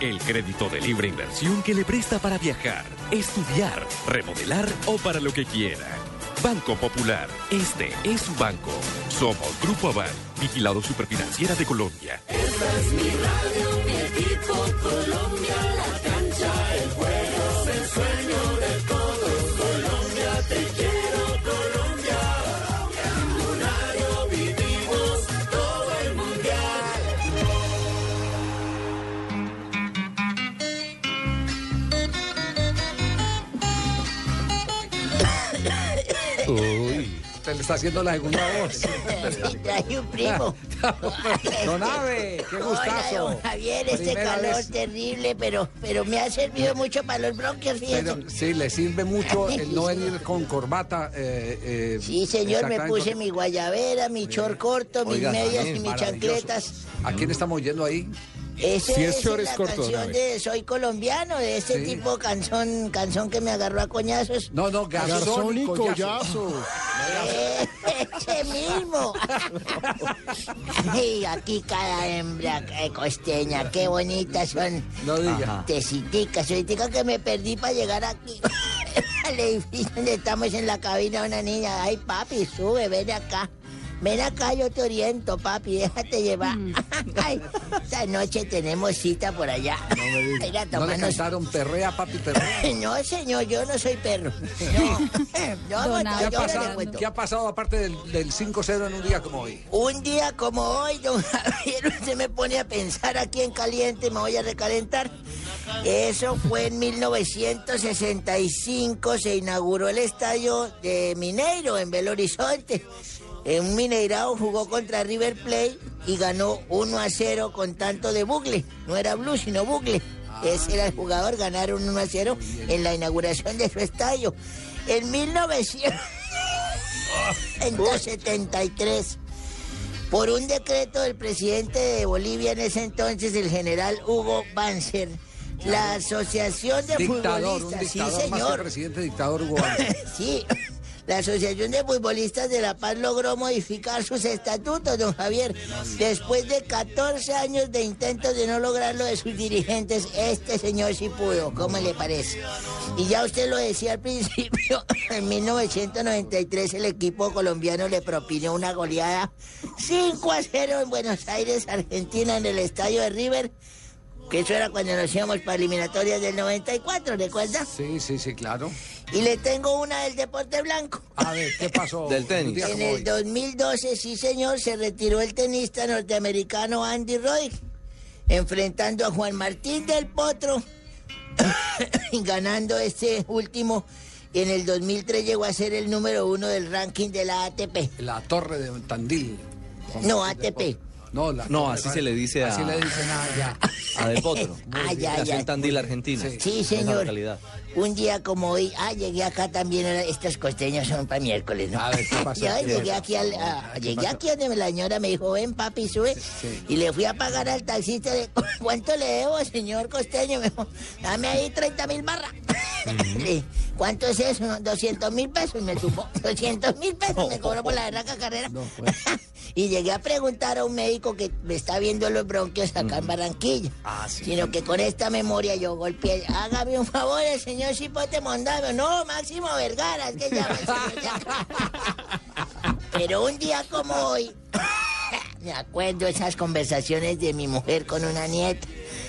El crédito de libre inversión que le presta para viajar, estudiar, remodelar o para lo que quiera. Banco Popular, este es su banco. Somos Grupo Aval, vigilado superfinanciera de Colombia. Esta es mi radio, mi equipo, Colombia, la cancha, el juego, Uy. Se le está haciendo la segunda voz. Traje un primo. Don Ave, qué gustazo. Javier, este Primera calor vez. terrible, pero, pero me ha servido mucho para los bronquios. Pero sí, le sirve mucho el no venir con corbata. eh, eh, Sí, señor, me puse mi guayabera, mi chor corto, mis Oiga, medias y mis chancletas. ¿A quién estamos oyendo ahí? Ese Si es es, short, es la corto, canción de Soy colombiano, de este Sí. tipo canción, canción que me agarró a coñazos. No, no, Garzón y Collazo. Ese mismo. y aquí cada hembra eh, costeña, qué bonitas son. No diga. Teciticas, ahorita que me perdí para llegar aquí. Al edificio donde estamos en la cabina, una niña. Ay, papi, sube, ven acá. Ven acá, yo te oriento, papi, déjate llevar. Ay, esta noche tenemos cita por allá. No me diga. Ir a ¿No le cantaron perrea, papi, perrea? No, señor, yo no soy perro. No, no, no, ¿Qué, ha yo pasado, qué ha pasado aparte del, del 5-0 en un día como hoy? Un día como hoy, don Javier, usted me pone a pensar aquí en caliente, me voy a recalentar. Eso fue en 1965, se inauguró el estadio de Mineiro en Belo Horizonte. En un Mineirao jugó contra River Plate y ganó 1 a 0 con tanto de Bugle. No era Blue, sino Bugle. Ese era el jugador, ganaron 1 a 0 en la inauguración de su estadio. En 1973 por un decreto del presidente de Bolivia en ese entonces, el general Hugo Banzer, la Asociación de Dictador, un Futbolistas, sí dictador, más que señor, presidente dictador Hugo Banzer. sí, la Asociación de Futbolistas de La Paz logró modificar sus estatutos, don Javier. Después de 14 años de intentos de no lograrlo de sus dirigentes, este señor sí pudo, ¿cómo le parece? Y ya usted lo decía al principio, en 1993 el equipo colombiano le propinó una goleada 5 a 0 en Buenos Aires, Argentina, en el estadio de River. Que eso era cuando nos íbamos para eliminatorias del 94, ¿recuerda? Sí, sí, sí, claro. Y le tengo una del deporte blanco. A ver, ¿qué pasó? Del tenis. En el hoy. 2012, sí señor, se retiró el tenista norteamericano Andy Roddick, enfrentando a Juan Martín del Potro, ganando este último. Y en el 2003 llegó a ser el número uno del ranking de la ATP. La torre de Tandil. No, ATP. No, la No, así se le dice a- Así le dicen a ya. A Del Potro. Ah, ya, ya. en Tandil, Argentina. Sí, Esa señor. Un día como hoy, ah, llegué acá también, estos costeños son para miércoles, ¿no? A ver, ¿qué pasó? Ya ¿Qué llegué aquí, al, a- donde la señora me dijo, ven papi, sube. Y le fui a pagar al taxista, ¿cuánto le debo, señor costeño? Me dijo, dame ahí 30 mil barras. ¿Cuánto es eso? 200 mil pesos, me supo. 200 mil pesos me cobró por la berraca carrera. pues. y llegué a preguntar a un médico que me está viendo los bronquios acá en Barranquilla. Ah, Sino que con esta memoria yo golpeé. Hágame un favor, el señor Chipote Mondado. No, Máximo Vergara, es que llama el señor ya. Pero un día como hoy, me acuerdo esas conversaciones de mi mujer con una nieta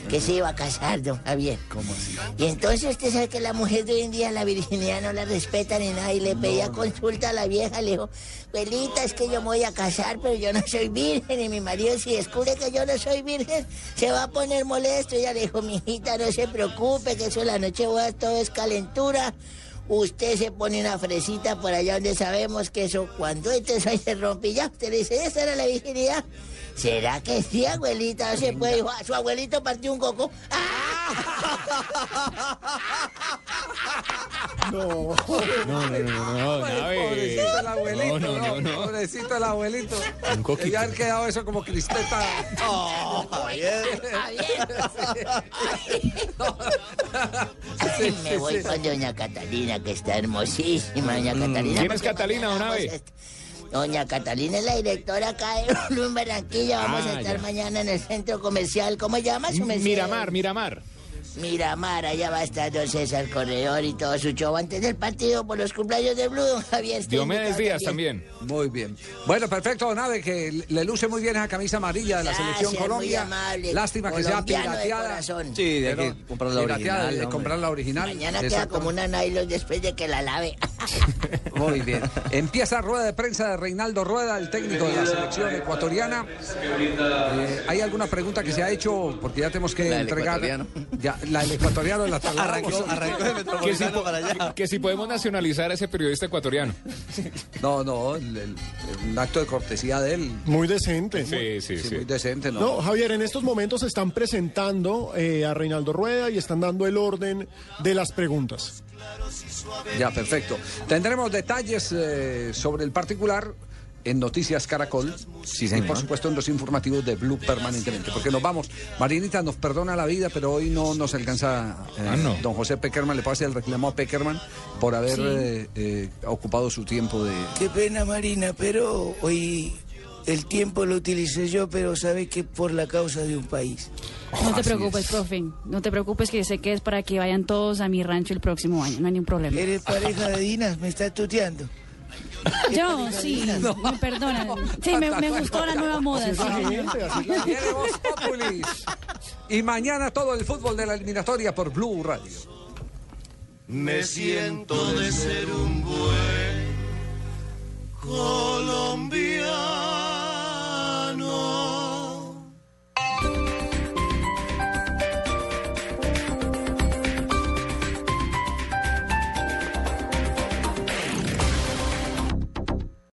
que se iba a casar, don Javier. ¿Cómo así? Y entonces usted sabe que la mujer de hoy en día la virginidad no la respeta ni nada. Y le pedía consulta a la vieja, le dijo, Pelita, es que yo me voy a casar, pero yo no soy virgen. Y mi marido si descubre que yo no soy virgen, se va a poner molesto. Y ella le dijo, mijita, no se preocupe, que eso la noche boda todo es calentura. Usted se pone una fresita por allá donde sabemos que eso cuando este soy se rompe y ya. Usted le dice, esa era la virginidad. ¿Será que sí, abuelita? No se puede. Dijo, "Ah, su abuelito partió un coco. No. No, no, no, no. Pobrecito el abuelito, No, no, no, no. Pobrecito el abuelito. Un coquito. Ya han quedado eso como cristeta. Ay, me voy con doña Catalina, que está hermosísima, doña Catalina. ¿Quién es Catalina, don Abe? Doña Catalina es la directora acá de Blue en Barranquilla. Vamos Ah, a estar ya. mañana en el centro comercial. ¿Cómo llama su? Miramar, Miramar. Miramar, allá va a estar don César Corredor y todo su show antes del partido por los cumpleaños de Blue, don Javier. Diomedes Díaz también. Muy bien. Bueno, perfecto, Nave, que le luce muy bien esa camisa amarilla de la Gracias, selección muy Colombia. amable. Lástima que sea de pirateada. Sí, de aquí comprar la pirateada, original. de comprar la original. Mañana queda como una nylon después de que la lave. Muy bien. Empieza rueda de prensa de Reinaldo Rueda, el técnico de la selección ecuatoriana. Eh, ¿Hay alguna pregunta que se ha hecho? Porque ya tenemos que entregar. Ya, la del ecuatoriano la trasladamos. Arrancó, arrancó de Que si, Metropolitano po- para allá. que si podemos nacionalizar a ese periodista ecuatoriano. No, no, el, el- un acto de cortesía de él. Muy decente. Sí, sí, Sí, sí. muy decente, ¿no? No, Javier, en estos momentos están presentando eh, a Reinaldo Rueda y están dando el orden de las preguntas. Ya, perfecto. Tendremos detalles eh, sobre el particular en Noticias Caracol y por supuesto en los informativos de Blue permanentemente, porque nos vamos. Marinita nos perdona la vida, pero hoy no nos alcanza eh, Ah, no. don José Peckerman, le pasa el reclamo a Peckerman por haber Sí. eh, eh, ocupado su tiempo de... Qué pena, Marina, pero hoy el tiempo lo utilicé yo, pero sabe que por la causa de un país. No te Así preocupes, es. profe. No te preocupes que sé que es para que vayan todos a mi rancho el próximo año. No hay ningún problema. Eres pareja de Dinas, me está tuteando. Yo, sí, me perdonan. Sí, me, me gustó la nueva moda. sí. Y mañana todo el fútbol de la eliminatoria por Blue Radio. Me siento de ser un buen colombiano.